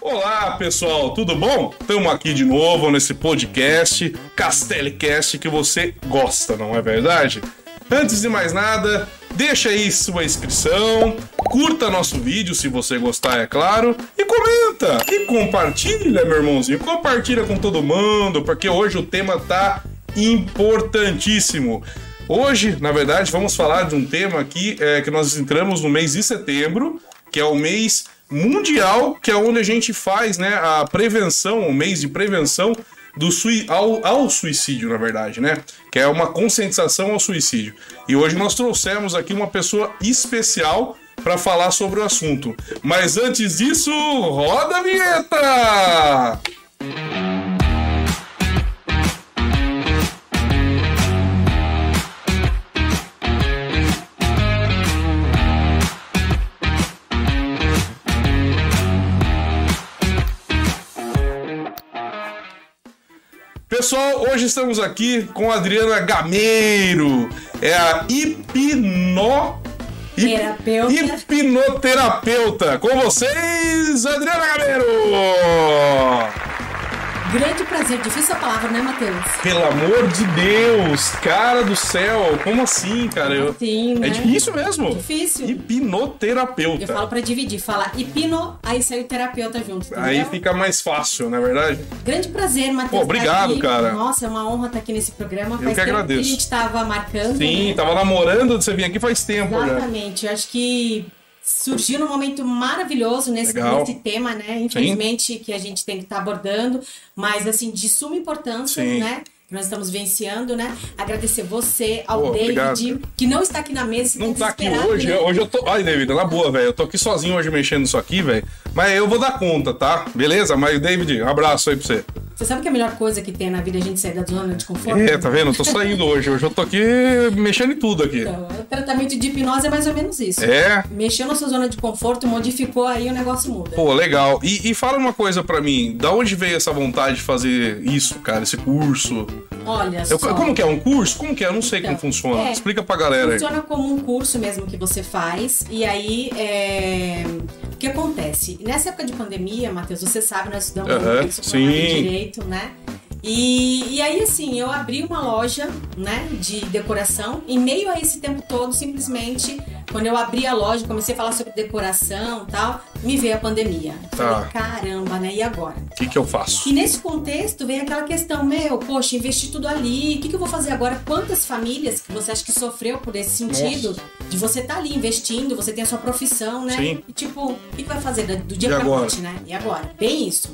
Olá, pessoal, tudo bom? Estamos aqui de novo nesse podcast, Castelicast, que você gosta, não é verdade? Antes de mais nada, deixa aí sua inscrição, curta nosso vídeo se você gostar, é claro, e comenta e compartilha, meu irmãozinho, compartilha com todo mundo, porque hoje o tema tá importantíssimo. Hoje, na verdade, vamos falar de um tema aqui é, que nós entramos no mês de setembro, que é o mês mundial, que é onde a gente faz né, a prevenção, o mês de prevenção do sui ao, ao, suicídio, na verdade, né? Que é uma conscientização ao suicídio. E hoje nós trouxemos aqui uma pessoa especial para falar sobre o assunto. Mas antes disso, roda a vinheta! Pessoal, hoje estamos aqui com a Adriana Gameiro. É a hipno... Terapeuta. Hipnoterapeuta. Com vocês, Adriana Gameiro! Grande prazer, difícil a palavra, né, Matheus? Pelo amor de Deus, cara do céu, como assim, cara? Eu... Sim, É né? difícil mesmo. Difícil. Hipnoterapeuta. Eu falo pra dividir, fala hipno, aí sai o terapeuta junto? Aí fica mais fácil, não é verdade? Grande prazer, Matheus. Pô, obrigado, tá cara. Nossa, é uma honra estar aqui nesse programa. Eu Faz que agradeço. que a gente tava marcando. Sim, né? tava namorando de você vir aqui faz tempo já. Exatamente. Eu acho que surgiu num momento maravilhoso nesse, nesse tema, né? Infelizmente, que a gente tem que estar abordando, mas assim, de suma importância, Sim. né? Nós estamos vivenciando, né? Agradecer você, ao Pô, David, obrigado. que não está aqui na mesa. Não tá aqui hoje. né? Hoje eu tô. Ai, David, na boa, velho. Eu tô aqui sozinho hoje mexendo isso aqui, velho. Mas eu vou dar conta, tá? Beleza? Mas, David, um abraço aí pra você. Você sabe que a melhor coisa que tem na vida é a gente sair da zona de conforto? É, tá vendo? Eu tô saindo hoje. Hoje eu tô aqui mexendo em tudo aqui. Então, o tratamento de hipnose é mais ou menos isso. É. Mexeu na sua zona de conforto, modificou, aí o negócio muda. Pô, legal. E, e fala uma coisa pra mim. Da onde veio essa vontade de fazer isso, cara? Esse curso? Olha Eu- só. como que é? Um curso? Como que é? Eu não sei como Então, funciona. é. Explica pra galera aí. Funciona como um curso mesmo que você faz. E aí, é... o que acontece? Nessa época de pandemia, Matheus, você sabe, nós estudamos área de sim. direito, né? E, e aí, assim, eu abri uma loja, né, de decoração. Em meio a esse tempo todo, simplesmente, quando eu abri a loja, comecei a falar sobre decoração e tal, me veio a pandemia. Tá. Falei, caramba, né? E agora? O que, que eu faço? E nesse contexto vem aquela questão, meu, poxa, investi tudo ali, o que, que eu vou fazer agora? Quantas famílias que você acha que sofreu por esse sentido de você estar ali investindo, você tem a sua profissão, né? Sim. E tipo, o que, que vai fazer do- do dia E pra agora? noite, né? E agora? Bem isso.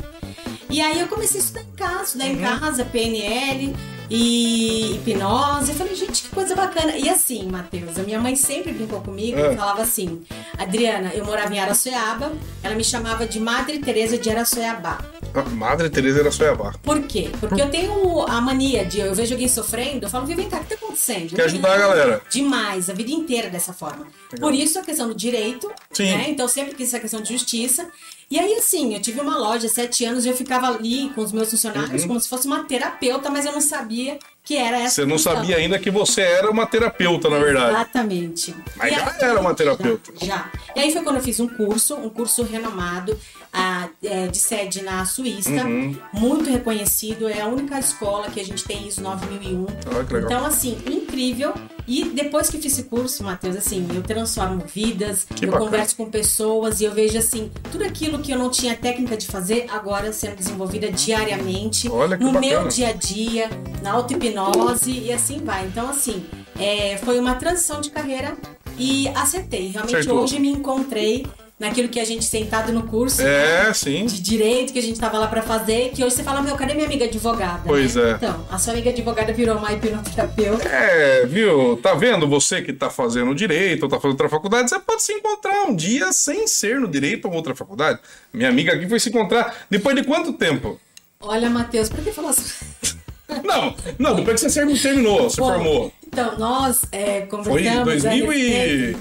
E aí eu comecei a estudar em casa, estudar em Uhum. casa, PNL e hipnose. Eu falei, gente, que coisa bacana. E assim, Matheus, a minha mãe sempre brincou comigo É. e falava assim: Adriana, eu morava em Araçoiaba, ela me chamava de Madre Teresa de Araçoiabá. A Madre Teresa era Soiabá. Por quê? Porque eu tenho a mania de eu vejo alguém sofrendo, eu falo, vem cá, o que tá acontecendo? Quer ajudar a galera. Demais, a vida inteira dessa forma. Por isso a questão do direito, Sim. né? Então sempre quis essa questão de justiça. E aí, assim, eu tive uma loja sete anos e eu ficava ali com os meus funcionários como se fosse uma terapeuta, mas eu não sabia que era essa Uhum. Você não sabia ainda que você era uma terapeuta, na verdade. Exatamente. Mas E já era uma terapeuta. Já, já. E aí foi quando eu fiz um curso, um curso renomado, ah, é, de sede na Suíça, Uhum. muito reconhecido, é a única escola que a gente tem ISO 9001. Olha que legal. Então, assim, incrível. E depois que fiz esse curso, Matheus, assim, eu transformo vidas, Que eu bacana. converso com pessoas e eu vejo, assim, tudo aquilo que eu não tinha técnica de fazer, agora sendo desenvolvida diariamente, Olha no bacana. meu dia a dia, na auto-hipnose e assim vai. Então, assim, é, foi uma transição de carreira e acertei. Realmente, Acertou. hoje me encontrei naquilo que a gente sentado no curso É, sim. de direito que a gente tava lá pra fazer, que hoje você fala, meu, cadê minha amiga advogada? Pois né? é. Então, a sua amiga advogada virou uma hipnoterapeuta. É, viu? Tá vendo? Você que tá fazendo direito ou tá fazendo outra faculdade, você pode se encontrar um dia sem ser no direito ou outra faculdade. Minha amiga aqui foi se encontrar depois de quanto tempo? Olha, Matheus, por que falou assim? Não, não, depois que você terminou, se Bom, formou. Então, nós é, Foi conversamos... em 2000 a e...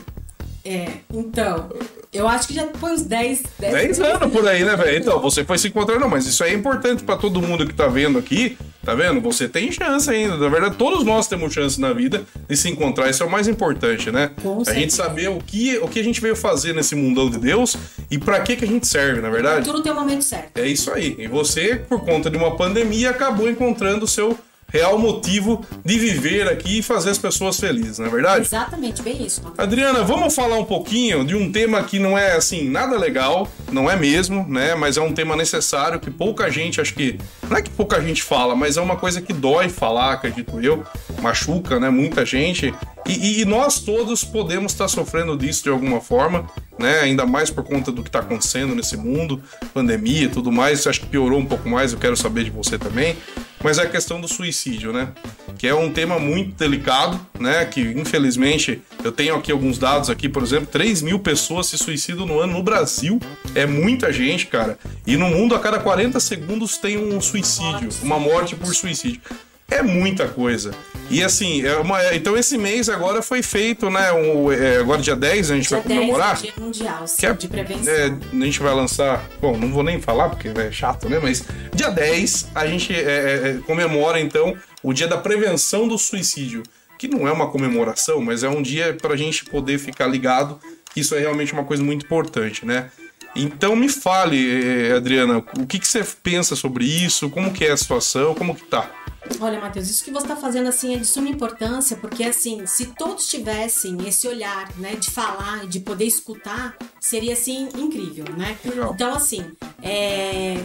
É, então, eu acho que já foi uns 10... 10 anos por aí, né, velho? Então, você foi se encontrar, não, mas isso aí é importante pra todo mundo que tá vendo aqui, Tá vendo? Você tem chance ainda. Na verdade, todos nós temos chance na vida de se encontrar. Isso é o mais importante, né? Com a gente saber o que, o que a gente veio fazer nesse mundão de Deus e pra que, que a gente serve, na verdade. Tudo tem o momento certo. É isso aí. E você, por conta de uma pandemia, acabou encontrando o seu real motivo de viver aqui e fazer as pessoas felizes, não é verdade? Exatamente, bem isso. Adriana, vamos falar um pouquinho de um tema que não é assim nada legal, não é mesmo, né? Mas é um tema necessário que pouca gente, acho que não é que pouca gente fala, mas é uma coisa que dói falar, acredito eu, machuca, né? Muita gente e, e- e nós todos podemos estar sofrendo disso de alguma forma, né? Ainda mais por conta do que está acontecendo nesse mundo, pandemia e tudo mais. Acho que piorou um pouco mais. Eu quero saber de você também. Mas é a questão do suicídio, né? Que é um tema muito delicado, né? Que infelizmente eu tenho aqui alguns dados aqui, por exemplo, 3 mil pessoas se suicidam no ano no Brasil. É muita gente, cara. E no mundo a cada 40 segundos tem um suicídio, uma morte por suicídio. É muita coisa. E assim, é uma, então esse mês agora foi feito, né? Um, é, agora dia 10 a gente Dia vai 10 é comemorar. o Dia Mundial sim, Que é- de Prevenção. é, a gente vai lançar. Bom, não vou nem falar porque é chato, né? Mas dia 10 a gente é, é, é, comemora então o dia da prevenção do suicídio. Que não é uma comemoração, mas é um dia pra gente poder ficar ligado que isso é realmente uma coisa muito importante, né? Então me fale, Adriana, o que, que você pensa sobre isso? Como que é a situação? Como que tá? Olha, Matheus, isso que você está fazendo assim é de suma importância, porque assim, se todos tivessem esse olhar, né, de falar, de poder escutar, seria assim incrível, né? Legal. Então, assim, é...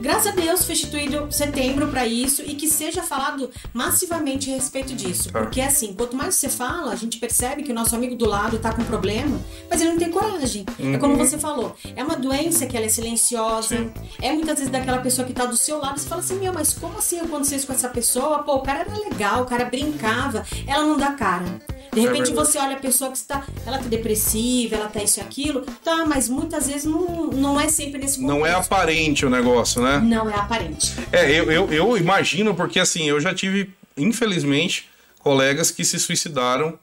graças a Deus foi instituído setembro para isso e que seja falado massivamente a respeito disso, Tá. porque assim, quanto mais você fala, a gente percebe que o nosso amigo do lado tá com problema, mas ele não tem coragem. É como você falou, é uma doença que ela é silenciosa, Sim. é muitas vezes daquela pessoa que tá do seu lado, você fala assim, meu, mas como assim aconteceu isso com essa pessoa? Pô, o cara era legal, o cara brincava, ela não dá cara. De repente verdade. você olha a pessoa que está, ela tá depressiva, ela tá isso e aquilo, tá, mas muitas vezes não, não é sempre nesse momento. Não é aparente o negócio, né? Não é aparente. É, eu, eu, eu imagino, porque assim, eu já tive, infelizmente, colegas que se suicidaram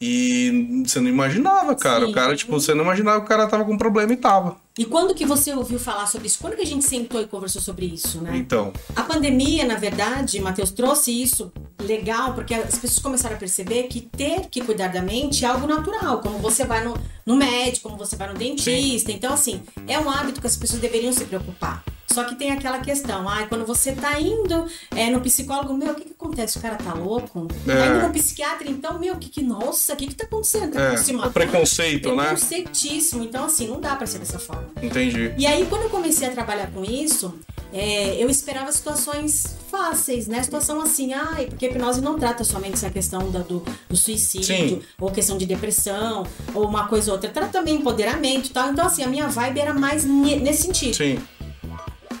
e você não imaginava, cara. Sim. O cara, tipo, você não imaginava que o cara tava com problema e tava. E quando que você ouviu falar sobre isso? Quando que a gente sentou e conversou sobre isso, né? Então, A pandemia, na verdade, Matheus, trouxe isso legal, porque as pessoas começaram a perceber que ter que cuidar da mente é algo natural, como você vai no, no médico, como você vai no dentista. Então, assim, é um hábito que as pessoas deveriam se preocupar. Só que tem aquela questão, ai, quando você tá indo é, no psicólogo, meu, o que que acontece? O cara tá louco? É. Tá indo no psiquiatra, então, meu, o que que, nossa, o que que tá acontecendo? Tá é, matando? preconceito, né? Preconceitíssimo. Então, assim, não dá pra ser dessa forma. Entendi. E aí, quando eu comecei a trabalhar com isso, é, eu esperava situações fáceis, né? Situação assim, ai, porque a hipnose não trata somente essa questão da- do, do suicídio, Sim. ou questão de depressão, ou uma coisa ou outra. Trata também empoderamento e tal. Então, assim, a minha vibe era mais ne- nesse sentido. Sim.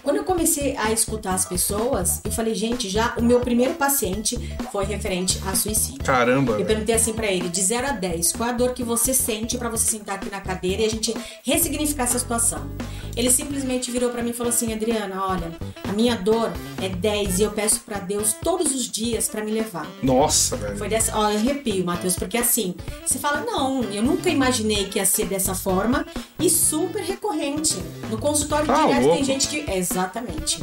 Quando eu comecei a escutar as pessoas, eu falei, gente, já o meu primeiro paciente foi referente a suicídio. Caramba. Eu perguntei assim pra ele, de 0 a 10, qual a dor que você sente pra você sentar aqui na cadeira e a gente ressignificar essa situação? Ele simplesmente virou pra mim e falou assim: "Adriana, olha, a minha dor é 10 e eu peço pra Deus todos os dias pra me levar". Nossa, velho. Foi dessa, ó, eu arrepio, Matheus, porque assim, você fala, não, eu nunca imaginei que ia ser dessa forma e super recorrente. No consultório Tá direto tem gente que. Exatamente.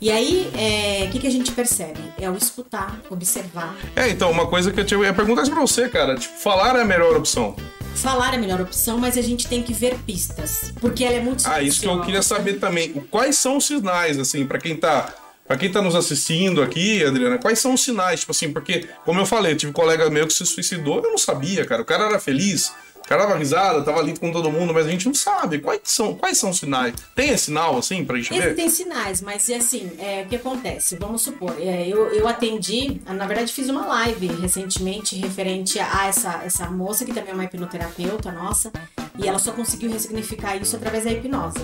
E aí, é, o que, que a gente percebe? É o escutar, observar. É, então, uma coisa que eu tinha- ia perguntar pra você, cara. Tipo, falar é a melhor opção. Falar é a melhor opção, mas a gente tem que ver pistas, porque ela é muito Ah, isso que eu queria saber também. Quais são os sinais, assim, pra quem tá. Pra quem tá nos assistindo aqui, Adriana, quais são os sinais? Tipo assim, porque, como eu falei, eu tive um colega meu que se suicidou, eu não sabia, cara. O cara era feliz, o cara dava risada, tava ali com todo mundo, mas a gente não sabe. Quais são, quais são os sinais? Tem sinal, assim, pra gente ver? Existem sinais, mas assim, é, o que acontece? Vamos supor, é, eu, eu atendi, na verdade fiz uma live recentemente referente a essa, essa moça que também é uma hipnoterapeuta nossa, e ela só conseguiu ressignificar isso através da hipnose.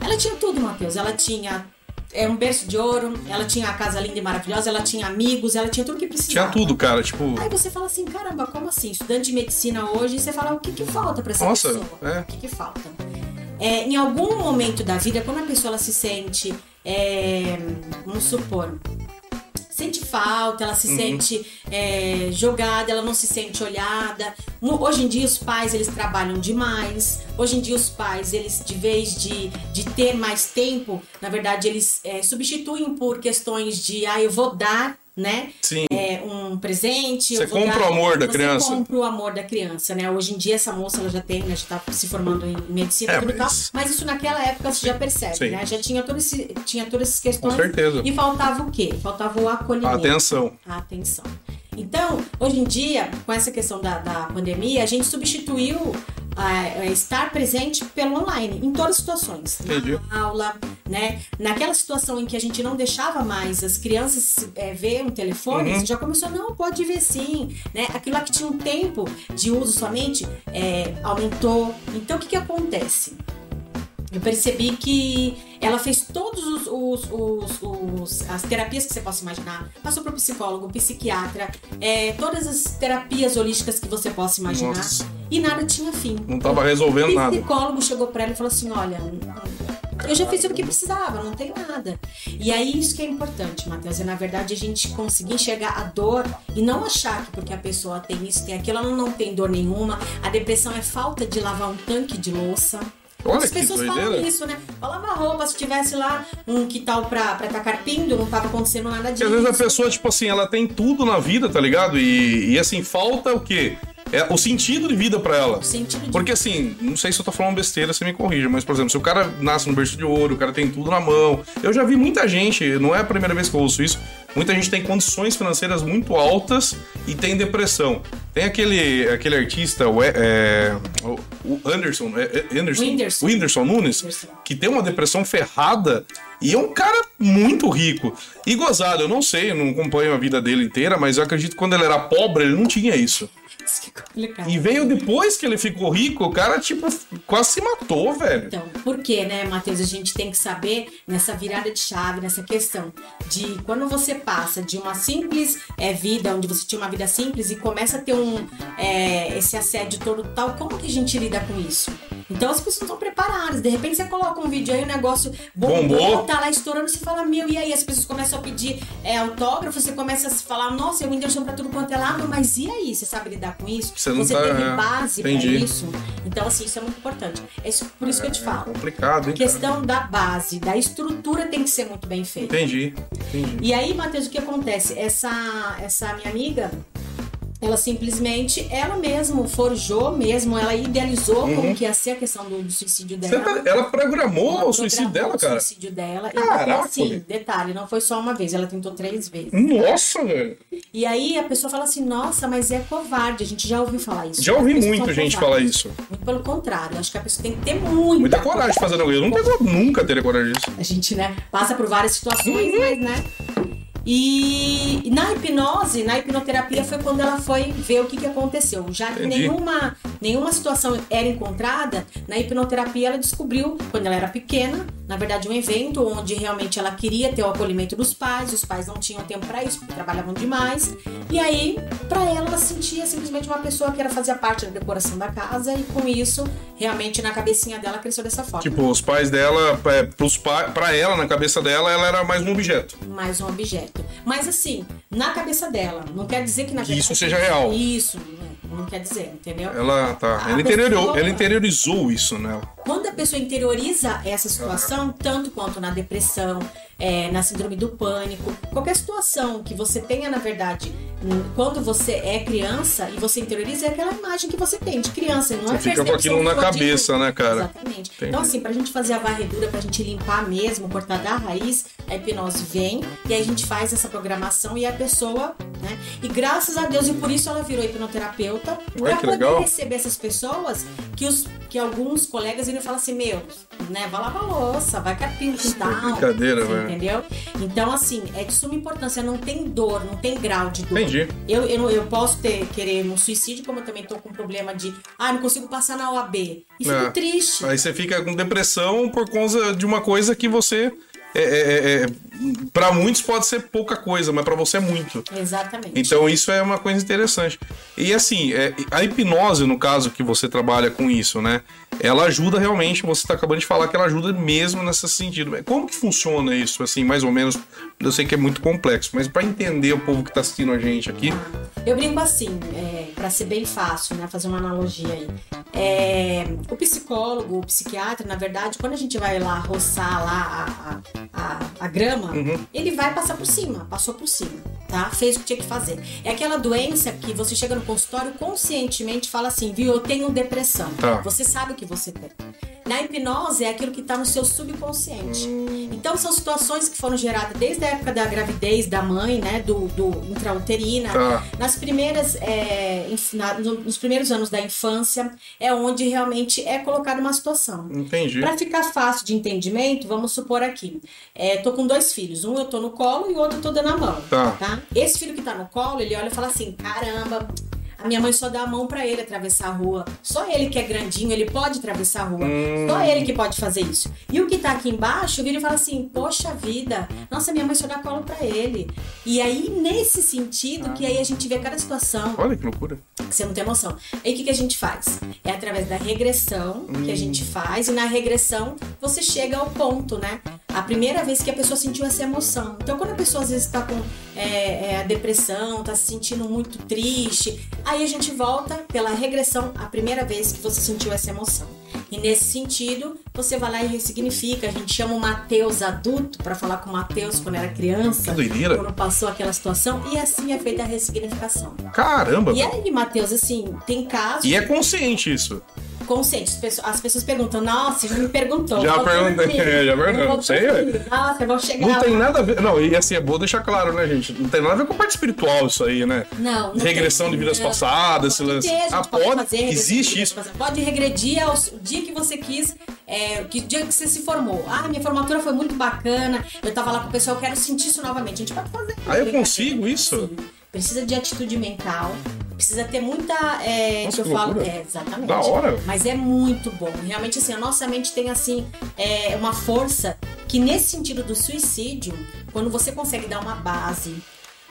Ela tinha tudo, Matheus, ela tinha é, um berço de ouro, ela tinha a casa linda e maravilhosa, ela tinha amigos, ela tinha tudo que Tinha precisava. tudo, cara, tipo. Aí você fala assim, caramba, como assim? Estudante de medicina hoje, você fala, o que que falta pra essa Nossa, pessoa? é. O que que falta? É, em algum momento da vida, quando a pessoa se sente, é, vamos supor, sente falta, ela Uhum. se sente é, jogada, ela não se sente olhada. Hoje em dia os pais eles trabalham demais. Hoje em dia os pais eles de vez de, de ter mais tempo, na verdade eles é, substituem por questões de ah eu vou dar né? Sim. É, um presente. Você compra dar- o amor da você criança. compra o amor da criança, né? Hoje em dia essa moça ela já tem, né? Já tá se formando em medicina É, tudo e tal. mas- Mas isso naquela época você já percebe, Sim. né? Já tinha, todo esse, tinha todas essas Com questões. certeza. E faltava o quê? Faltava o acolhimento. Atenção. A atenção. Então, hoje em dia, com essa questão da, da pandemia, a gente substituiu ah, eh, estar presente pelo online, em todas as situações. Entendi. Na aula, né? Naquela situação em que a gente não deixava mais as crianças eh, ver um telefone, Uhum. você já começou, não, pode ver sim. Né? Aquilo lá que tinha um tempo de uso somente, eh, aumentou. Então, o que, que acontece? Eu percebi que ela fez todos os, os- os- os- as terapias que você possa imaginar. Passou para psicólogo, psiquiatra, é, todas as terapias holísticas que você possa imaginar. Nossa. E nada tinha fim. Não tava resolvendo O nada. psicólogo chegou para ela e falou assim: olha. Eu já fiz o que precisava, não tem nada. E aí, isso que é importante, Matheus, é na verdade a gente conseguir enxergar a dor e não achar que porque a pessoa tem isso, tem aquilo, ela não tem dor nenhuma. A depressão é falta de lavar um tanque de louça. Olha As pessoas doideira. falam isso, né? Pra lavar roupa, se tivesse lá um que tal pra, pra tacar pindo, não tava acontecendo nada disso. às vezes a pessoa, tipo assim, ela tem tudo na vida, tá ligado? E, e assim, falta o quê? É o sentido de vida pra ela. O sentido de Porque assim, não sei se eu tô falando besteira, você me corrija, mas por exemplo, se o cara nasce no berço de ouro, o cara tem tudo na mão. Eu já vi muita gente, não é a primeira vez que eu ouço isso, muita gente tem condições financeiras muito altas e tem depressão. Tem aquele, aquele artista, o, é, o- Anderson, é, é Anderson, Whindersson. Whindersson Nunes, Whindersson. que tem uma depressão ferrada e é um cara muito rico. E gozado, eu não sei, eu não acompanho a vida dele inteira, mas eu acredito que quando ele era pobre, ele não tinha isso. Isso que é complicado. E veio depois que ele ficou rico, o cara, tipo, quase se matou, velho. Então, por que, né, Matheus? A gente tem que saber nessa virada de chave, nessa questão de quando você passa de uma simples é, vida, onde você tinha uma vida simples e começa a ter um é, esse assédio todo tal, como que a gente lida com isso? Então as pessoas estão preparadas. De repente você coloca um vídeo aí, o negócio bombou, Bombou. tá lá estourando, você fala, meu, e aí? As pessoas começam a pedir é, autógrafo, você começa a se falar, nossa, é o Whindersson pra tudo quanto é lado, mas e aí? Você sabe lidar com isso? Você não tá- teve é, base entendi. isso? Então, assim, isso é muito importante. É isso- por isso que eu te É falo. complicado, A hein? cara? questão da base, da estrutura tem que ser muito bem feita. Entendi, entendi. E aí, Matheus, o que acontece? Essa, essa minha amiga, ela simplesmente, ela mesmo forjou mesmo, ela idealizou como que ia ser a questão do, do suicídio dela. tá- ela programou Ela o suicídio dela, cara? O suicídio dela. E, Caraca, e assim, velho. detalhe, não foi só uma vez, ela tentou três vezes. Nossa, velho. E aí a pessoa fala assim, nossa, mas é covarde. A gente já ouviu falar isso. Já ouvi muito gente covardes. falar isso. Muito pelo contrário, acho que a pessoa tem que ter muita, Muita coragem de fazer negócio. Eu não tenho, nunca teria coragem disso. A gente, né, passa por várias situações, Uhum. mas, né? E na hipnose, na hipnoterapia foi quando ela foi ver o que, que aconteceu. Já que Entendi. nenhuma, nenhuma situação era encontrada, na hipnoterapia ela descobriu, quando ela era pequena, na verdade um evento onde realmente ela queria ter o acolhimento dos pais, os pais não tinham tempo para isso, porque trabalhavam demais. E aí, para ela, ela sentia simplesmente uma pessoa que era fazia parte da decoração da casa e com isso, realmente na cabecinha dela cresceu dessa forma. Tipo, os pais dela, é, pros pa... pra ela, na cabeça dela, ela era mais um objeto. mais um objeto. Mas assim, na cabeça dela, não quer dizer que na Que isso seja real. Isso, não, quer dizer, entendeu? Ela tá. A Ela, ela interiorizou isso nela. Quando a pessoa interioriza essa situação, tanto quanto na depressão, é, na síndrome do pânico, qualquer situação que você tenha, na verdade, hum, quando você é criança e você interioriza, é aquela imagem que você tem de criança, não Você é fica com aquilo na cabeça, né, cara? Exatamente. Entendi. Então, assim, pra gente fazer a varredura, pra gente limpar mesmo, cortar da raiz, a hipnose vem e aí a gente faz essa programação e a pessoa, né? E graças a Deus, e por isso ela virou hipnoterapeuta, pra que poder receber essas pessoas que, os, que alguns colegas iriam falar assim, meu, né, vai lavar louça, vai carpir o quintal. é brincadeira, você velho. Entendeu? Então, assim, é de suma importância, não tem dor, não tem grau de dor. Entendi. Eu, eu, eu posso ter, querer um suicídio, como eu também tô com problema de, ah, não consigo passar na OAB. E fico É. triste. Aí você fica com depressão por causa de uma coisa que você é, é, é para muitos pode ser pouca coisa, mas para você é muito. Exatamente. Então isso é uma coisa interessante. E assim, é, a hipnose, no caso que você trabalha com isso, né? Ela ajuda realmente, você está acabando de falar que ela ajuda mesmo nesse sentido. Como que funciona isso, assim, mais ou menos? Eu sei que é muito complexo, mas para entender o povo que está assistindo a gente aqui. Eu brinco assim, é, para ser bem fácil, né? Fazer uma analogia aí. É, o psicólogo, o psiquiatra, na verdade, quando a gente vai lá roçar lá a, a, a, a grama, uhum. ele vai passar por cima, passou por cima, tá? Fez o que tinha que fazer. É aquela doença que você chega no consultório conscientemente fala assim, viu, eu tenho depressão. Tá. Você sabe o que você tem. Na hipnose é aquilo que está no seu subconsciente. Hum. Então são situações que foram geradas desde a época da gravidez da mãe, né, do, do intrauterina, tá. nas primeiras, é, na, nos primeiros anos da infância é onde realmente é colocada uma situação. Entendi. Para ficar fácil de entendimento, vamos supor aqui, é, tô com dois filhos, um eu tô no colo e o outro eu tô dando a mão, tá? tá? Esse filho que tá no colo, ele olha e fala assim, caramba, a minha mãe só dá a mão para ele atravessar a rua. Só ele que é grandinho, ele pode atravessar a rua. Hum. Só ele que pode fazer isso. E o que tá aqui embaixo vira e fala assim: Poxa vida, nossa, minha mãe só dá colo para ele. E aí, nesse sentido, que aí a gente vê cada situação. Olha que loucura. Que você não tem noção. Aí o que, que a gente faz? É através da regressão hum. que a hum. gente faz, e na regressão você chega ao ponto, né? A primeira vez que a pessoa sentiu essa emoção. Então, quando a pessoa às vezes está com é, é, a depressão, está se sentindo muito triste, aí a gente volta pela regressão a primeira vez que você sentiu essa emoção. E nesse sentido, você vai lá e ressignifica. A gente chama o Mateus adulto para falar com o Mateus quando era criança. Quando passou aquela situação. E assim é feita a ressignificação. Caramba! E aí, Mateus, assim, tem casos. E é consciente isso consciente. As pessoas perguntam, nossa, já me perguntou. Já perguntei, é, já perguntei. Sei. Nossa, eu vou chegar. Não tem nada a ver. Não, e assim, é bom deixar claro, né, gente? Não tem nada a ver com parte espiritual isso aí, né? Não. não Regressão tem, de vidas não, passadas, esse lance. Ah, pode? pode fazer, existe isso. Pode regredir ao dia que você quis, é, que dia que você se formou. Ah, minha formatura foi muito bacana, eu tava lá com o pessoal, eu quero sentir isso novamente. A gente pode fazer. Ah, eu consigo isso? Precisa de atitude mental, precisa ter muita. É, nossa, que eu falo. É, exatamente. Da hora. Mas é muito bom. Realmente, assim, a nossa mente tem, assim, é, uma força que, nesse sentido do suicídio, quando você consegue dar uma base,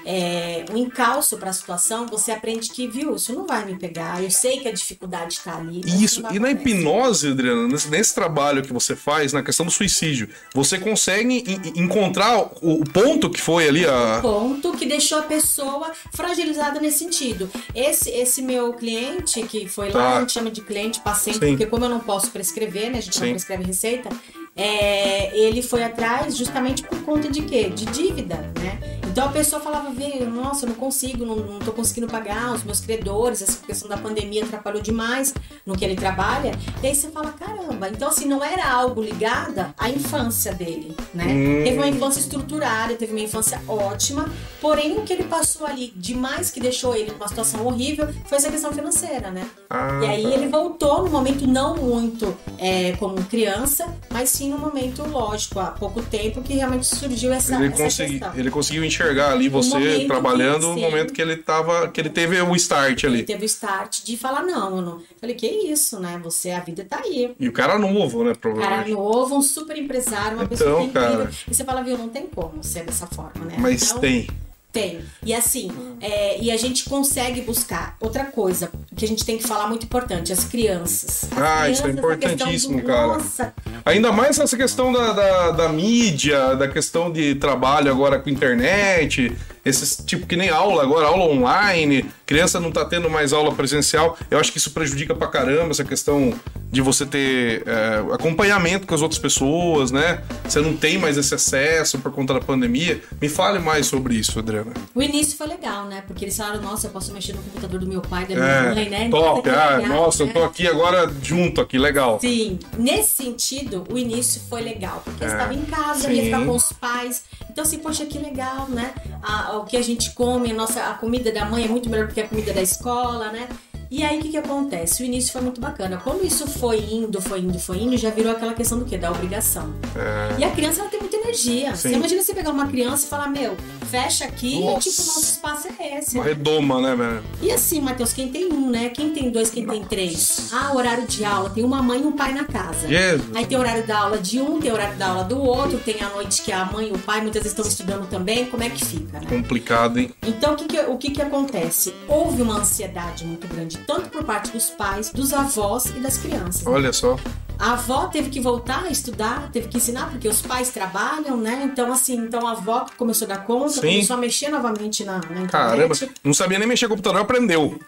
é, um encalço para a situação, você aprende que, viu, isso não vai me pegar. Eu sei que a dificuldade está ali. Isso, e na hipnose, Adriana, nesse, nesse, trabalho que você faz, na questão do suicídio, você consegue encontrar o, o ponto que foi ali a. O ponto que deixou a pessoa fragilizada nesse sentido. Esse, esse meu cliente, que foi tá. lá, a gente chama de cliente paciente, Sim. porque como eu não posso prescrever, né? A gente Sim. não prescreve receita, é, ele foi atrás justamente por conta de quê? De dívida, né? Então a pessoa falava, vê, nossa, eu não consigo, não, não tô conseguindo pagar os meus credores, essa questão da pandemia atrapalhou demais no que ele trabalha. E aí você fala, caramba, então assim, não era algo ligado à infância dele, né? Hum. Teve uma infância estruturada, teve uma infância ótima, porém o que ele passou ali demais que deixou ele numa situação horrível foi essa questão financeira, né? Ah, e aí tá. ele voltou no momento não muito é, como criança, mas sim no momento lógico, há pouco tempo que realmente surgiu essa, ele essa consegui. Ele conseguiu enxergar enxergar ali você trabalhando no momento que ele tava, que ele teve o start ali. Ele teve o start de falar não, eu não. Falei, que isso, né? Você, a vida tá aí. E o cara novo, né? Provavelmente. Cara novo, um super empresário, uma então, pessoa incrível. Cara... E você fala, viu, não tem como ser dessa forma, né? Mas então, tem. Tem. E assim, é, e a gente consegue buscar. Outra coisa que a gente tem que falar muito importante, as crianças. As ah, crianças, isso é importantíssimo, do... cara. Nossa. Ainda mais essa questão da, da, da, mídia, da questão de trabalho agora com internet, esses tipo que nem aula agora, aula online, criança não tá tendo mais aula presencial. Eu acho que isso prejudica pra caramba essa questão de você ter é, acompanhamento com as outras pessoas, né? Você não tem mais esse acesso por conta da pandemia. Me fale mais sobre isso, Adriana. O início foi legal, né? Porque eles falaram, nossa, eu posso mexer no computador do meu pai, da minha é, mãe, né? Top, ah, legal, nossa, né? eu tô aqui agora junto aqui, legal. Sim, nesse sentido, o início foi legal, porque é, estava em casa, ia ficar com os pais. Então, assim, poxa, que legal, né? A, o que a gente come, a nossa a comida da mãe é muito melhor do que a comida da escola, né? E aí o que, que acontece? O início foi muito bacana. Quando isso foi indo, foi indo, foi indo, já virou aquela questão do quê? Da obrigação. É... E a criança ela tem muita energia. Sim. Você imagina você pegar uma criança e falar, meu, fecha aqui Nossa. e tipo, nosso espaço é esse. Uma redoma, né, velho? E assim, Matheus, quem tem um, né? Quem tem dois, quem tem três? Ah, horário de aula, tem uma mãe e um pai na casa. Jesus. Aí tem horário da aula de um, tem horário da aula do outro, tem a noite que a mãe e o pai muitas vezes estão estudando também. Como é que fica, né? Complicado, hein? Então, o que que, o que que acontece? Houve uma ansiedade muito grande, tanto por parte dos pais, dos avós e das crianças. Olha só. A avó teve que voltar a estudar, teve que ensinar, porque os pais trabalham, né? Então, assim, então a avó começou a dar conta, Sim. começou a mexer novamente na, na internet. Caramba. Não sabia nem mexer no computador, aprendeu.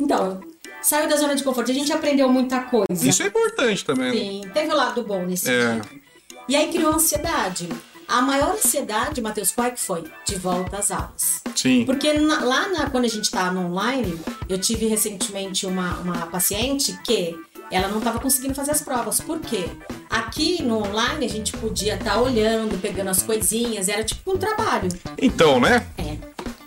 Então, saiu da zona de conforto. A gente aprendeu muita coisa. Isso é importante também. né? Sim, teve o lado bom nesse É. dia. E aí criou ansiedade. A maior ansiedade, Matheus, qual é que foi? De volta às aulas. Sim. Porque na- lá na- quando a gente tá no online, eu tive recentemente uma, uma paciente que ela não estava conseguindo fazer as provas. Por quê? Aqui no online a gente podia estar olhando, pegando as coisinhas, era tipo um trabalho. Então, né? É.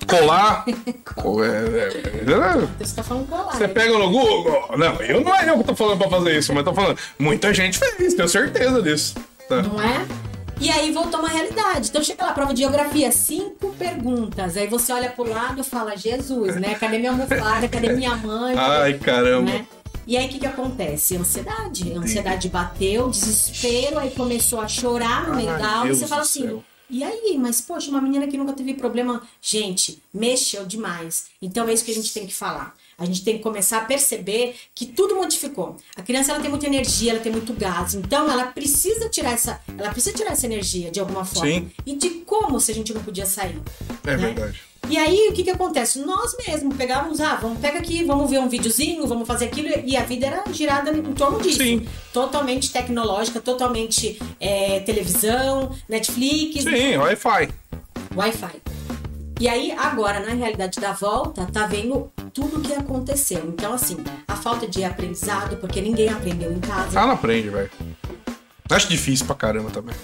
Colar. Co- é- é- é- Você tá falando colar. Você pega no Google. Não, eu não é eu que tô falando pra fazer isso, mas tô falando. Muita gente fez, tenho certeza disso. Tá. Não é? E aí voltou uma realidade. Então chega lá, prova de geografia, cinco perguntas. Aí você olha pro lado e fala, Jesus, né? Cadê minha almofada? Cadê minha mãe? Ai, caramba. né? E aí o que, que acontece? Ansiedade. A ansiedade bateu, desespero, aí começou a chorar no meio da aula. E você fala assim. céu. E aí, mas poxa, uma menina que nunca teve problema. Gente, mexeu demais. Então é isso que a gente tem que falar. A gente tem que começar a perceber que tudo modificou. A criança ela tem muita energia, ela tem muito gás. Então ela precisa tirar essa, ela precisa tirar essa energia de alguma forma. Sim. E de como se a gente não podia sair. É né? verdade. E aí, o que que acontece? Nós mesmos pegávamos, ah, vamos, pega aqui, vamos ver um videozinho, vamos fazer aquilo, e a vida era girada em torno disso. Sim. Totalmente tecnológica, totalmente é, televisão, Netflix, Sim, Wi-Fi. Wi-Fi. E aí, agora, na realidade da volta, tá vendo tudo o que aconteceu. Então, assim, a falta de aprendizado, porque ninguém aprendeu em casa. Ah, não aprende, velho. Acho difícil pra caramba também.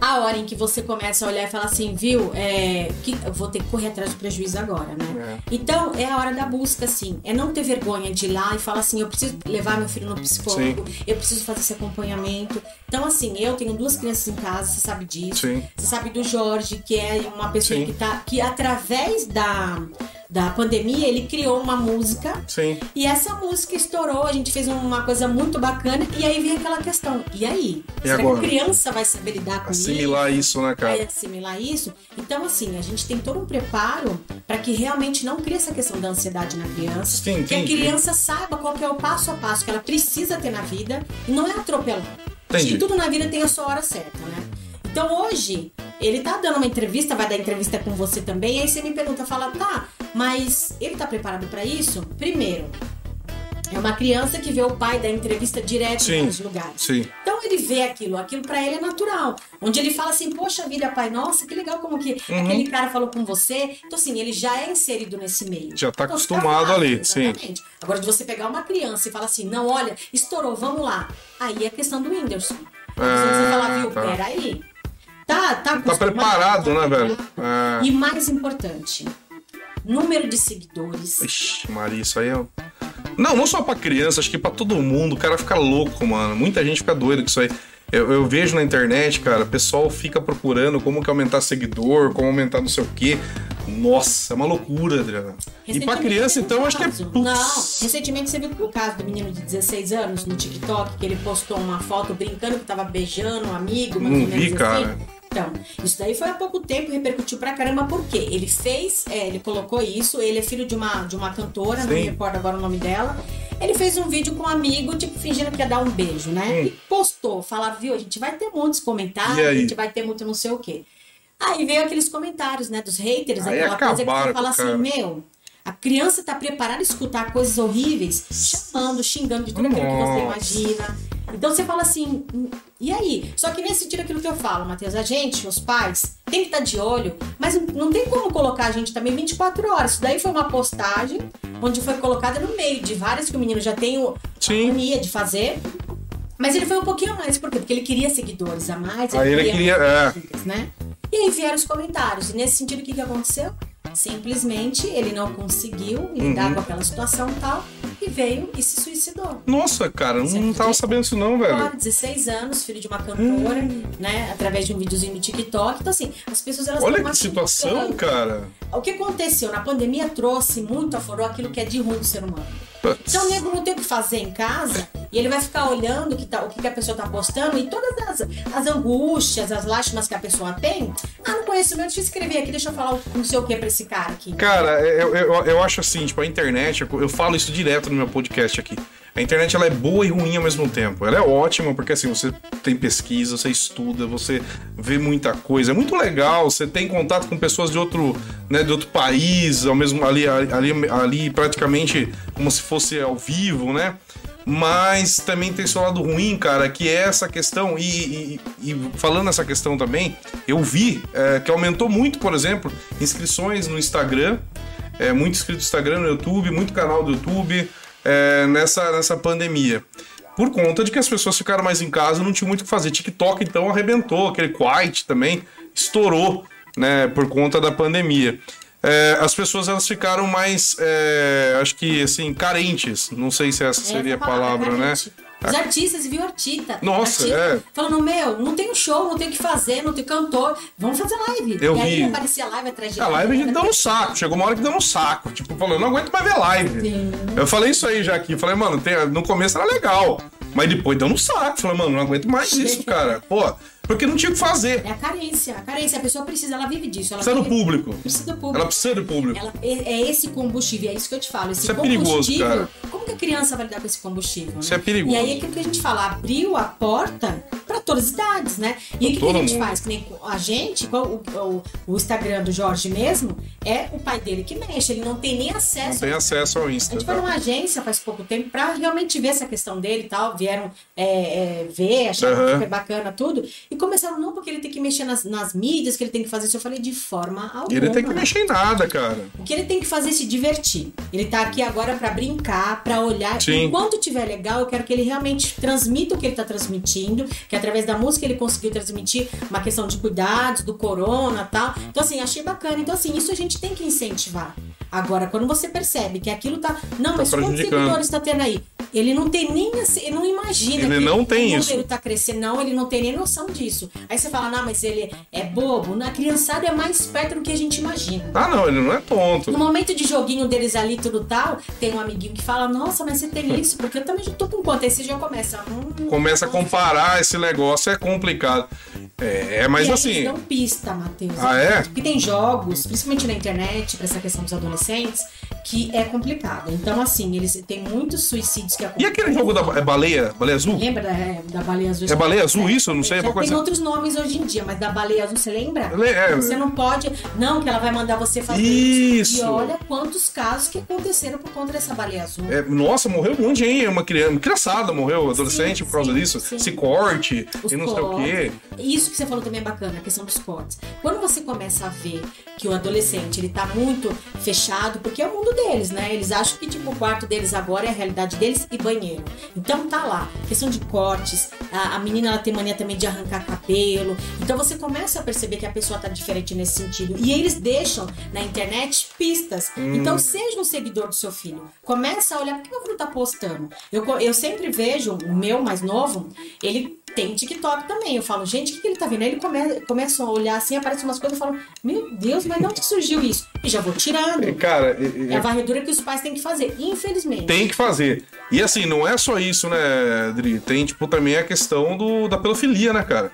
A hora em que você começa a olhar e falar assim, viu, é, que, eu vou ter que correr atrás do prejuízo agora, né? Então, é a hora da busca, assim. É não ter vergonha de ir lá e falar assim, eu preciso levar meu filho no psicólogo, eu preciso fazer esse acompanhamento. Então, assim, eu tenho duas crianças em casa, você sabe disso. Sim. Você sabe do Jorge, que é uma pessoa Sim. que tá. que através da, da pandemia, ele criou uma música. Sim. E essa música estourou, a gente fez uma coisa muito bacana, e aí vem aquela questão. E aí? E Será agora? que a criança vai saber lidar com isso? Assimilar isso, né, vai cara? assimilar isso. Então, assim, a gente tem todo um preparo para que realmente não crie essa questão da ansiedade na criança. Sim, que a criança saiba qual que é o passo a passo que ela precisa ter na vida e não é atropelar. Entendi. E tudo na vida tem a sua hora certa, né? Então hoje, ele tá dando uma entrevista, vai dar entrevista com você também, e aí você me pergunta, fala, tá, mas ele tá preparado para isso? Primeiro, é uma criança que vê o pai dar entrevista direto Sim, nos lugares. sim. Então ele vê aquilo, aquilo pra ele é natural. Onde ele fala assim, poxa vida, pai, nossa, que legal como que Uhum. aquele cara falou com você. Então, assim, ele já é inserido nesse meio. Já tá Então, acostumado ali, sim. exatamente. Agora, de você pegar uma criança e falar assim, não, olha, estourou, vamos lá. Aí é a questão do Whindersson. De você Ah, falar, viu, tá. peraí. Tá, tá Tá preparado, tá né, velho? É. E mais importante, número de seguidores. Ixi, Maria, isso aí é. Não, não só pra criança, acho que pra todo mundo. O cara fica louco, mano. Muita gente fica doida com isso aí. Eu, eu vejo na internet, cara, o pessoal fica procurando como que aumentar seguidor, como aumentar não sei o quê. Nossa, é uma loucura, Adriana. E pra criança, então, acho que é. Putz. Não, recentemente você viu o caso do menino de 16 anos no TikTok, que ele postou uma foto brincando que tava beijando um amigo, mais Não vi, cara. Então, isso daí foi há pouco tempo e repercutiu pra caramba, porque ele fez, é, ele colocou isso, ele é filho de uma, de uma cantora, não Sim. me recordo agora o nome dela. Ele fez um vídeo com um amigo, tipo, fingindo que ia dar um beijo, né? Hum. E postou, falava, viu, a gente vai ter muitos comentários, a gente vai ter muito não sei o quê. Aí veio aqueles comentários, né, dos haters, Aí aquela coisa que você fala assim, cara. meu, a criança tá preparada a escutar coisas horríveis, chamando, xingando de tudo aquilo que você imagina. Então você fala assim, "Hum, e aí? Só que nesse sentido aquilo que eu falo, Matheus, a gente, os pais, tem que estar de olho, mas não tem como colocar a gente também 24 horas. Isso daí foi uma postagem onde foi colocada no meio de várias que o menino já tem o- a mania de fazer. Mas ele foi um pouquinho a mais, por quê? Porque ele queria seguidores a mais. Aí ele queria, é. curtidas, né? E aí vieram os comentários. E nesse sentido, o que, que aconteceu? Simplesmente ele não conseguiu lidar Uhum. com aquela situação e tal. E veio e se suicidou. Nossa, cara, Você não tava sabendo isso não, velho. Claro, 16 anos, filho de uma cantora, Hum. né? Através de um videozinho no TikTok. Então, assim, as pessoas elas Olha que situação, cara. O que aconteceu? Na pandemia trouxe muito aflorou aquilo que é de ruim do ser humano. Então o nego não tem o que fazer em casa e ele vai ficar olhando o que, tá, o que que a pessoa tá postando e todas as, as angústias, as lástimas que a pessoa tem. Ah, não conheço mesmo, deixa eu escrever aqui, deixa eu falar não sei o que pra esse cara aqui. Cara, eu, eu, eu acho assim, tipo, a internet, eu- eu falo isso direto no meu podcast aqui. A internet ela é boa e ruim ao mesmo tempo. Ela é ótima porque assim, você tem pesquisa, você estuda, você vê muita coisa. É muito legal, você tem contato com pessoas de outro, né, de outro país, ao mesmo ali, ali, ali praticamente como se fosse ao vivo, né? Mas também tem seu lado ruim, cara, que é essa questão. E, e- e falando nessa questão também, eu vi é, que aumentou muito, por exemplo, inscrições no Instagram. É, muito inscrito no Instagram, no YouTube, muito canal do YouTube é, nessa, nessa pandemia. Por conta de que as pessoas ficaram mais em casa não tinham muito o que fazer. TikTok, então, arrebentou. Aquele Quiet também estourou, né? Por conta da pandemia. É, as pessoas elas ficaram mais, é, acho que assim, carentes. Não sei se essa seria a palavra, né? carente. Os artistas, viu, Artita? Nossa, Artista, é. Falando, meu, não tem um show, não tem o que fazer, não tem cantor, vamos fazer live. Eu e aí vi. aparecia live atrás de A live a gente deu no saco. Chegou uma hora que deu no saco. Tipo, falou, eu não aguento mais ver live. Sim. Eu falei isso aí já aqui. Falei, mano, tem- no começo era legal. Mas depois deu no saco. Falei, mano, não aguento mais isso, cara. Pô, porque não tinha o que fazer. É a carência, a carência. A pessoa precisa, ela vive disso. Ela Precisa do público. Precisa do público. Ela precisa do público. Ela- é, é esse combustível, é isso que eu te falo. Esse Isso é perigoso, cara. Como que a criança vai lidar com esse combustível? né? Isso é perigoso. E aí é aquilo que a gente fala, abriu a porta para todas as idades, né? E o que, que a gente mundo. faz? Que nem a gente, o, o, o Instagram do Jorge mesmo, é o pai dele que mexe, ele não tem nem acesso. Não tem acesso ao A Insta. gente foi tá? numa agência faz pouco tempo pra realmente ver essa questão dele e tal. Vieram é, é, ver, acharam Aham. super bacana tudo. E começaram, não, porque ele tem que mexer nas, nas mídias, que ele tem que fazer isso. Eu falei, de forma alguma. Ele tem que mexer em nada, cara. O que ele tem que fazer é se divertir. Ele tá aqui agora pra brincar, pra olhar. Sim. Enquanto tiver legal, eu quero que ele realmente transmita o que ele tá transmitindo, que através da música ele conseguiu transmitir uma questão de cuidados, do corona e tal. Então, assim, achei bacana. Então, assim, isso a gente tem que incentivar. Agora, quando você percebe que aquilo tá. Não, mas quantos seguidores tá tendo aí? Ele não tem nem. assim, Ele não imagina. Ele que não tem o número tá crescendo. Não, ele não tem nem noção disso. Aí você fala, não, mas ele é bobo. Na criançada é mais esperta do que a gente imagina. Ah, não, ele não é tonto. No momento de joguinho deles ali, tudo tal, tem um amiguinho que fala, nossa, mas você tem isso, porque eu também já tô com quanto? Aí você já começa. Hum, Começa a comparar esse negócio, é complicado. É, mas e assim. Eles dão pista, Matheus. Ah, é? Porque tem jogos, principalmente na internet, pra essa questão dos adolescentes, que é complicado. Então, assim, eles têm muitos suicídios que E acontecem. aquele jogo da é baleia? Baleia azul? Lembra da, é, da baleia azul? É baleia azul isso? Eu não sei. Já É tem coisa. outros nomes hoje em dia, mas da baleia azul, você lembra? É, Você não pode. Não, que ela vai mandar você fazer Isso. E olha quantos casos que aconteceram por conta dessa baleia azul. É, nossa, morreu um monte gente. Uma criança, uma criançada morreu, adolescente Sim, por causa sim, disso. sim. Esse corte Os e não sei o cortes. quê. Isso que você falou também é bacana, a questão dos cortes. Quando você começa a ver que o adolescente ele tá muito fechado, porque é o mundo deles, né? Eles acham que tipo o quarto deles agora é a realidade deles e banheiro. Então tá lá, questão de cortes, a, a menina ela tem mania também de arrancar cabelo. Então você começa a perceber que a pessoa tá diferente nesse sentido. E eles deixam na internet pistas. Hum. Então seja um seguidor do seu filho. Começa a olhar, por que meu filho tá postando? Eu, eu sempre vejo o meu mais novo, ele tem TikTok também. Eu falo, gente, o que, que ele tá vendo? Aí ele come, começa a olhar assim, aparecem umas coisas, eu falo, meu Deus, mas de onde surgiu isso? E já vou tirando. Cara, e- É a varredura que os pais têm que fazer, infelizmente. tem que fazer. E assim, não é só isso, né, Dri? Tem, tipo, também a questão do, da pedofilia, né, cara?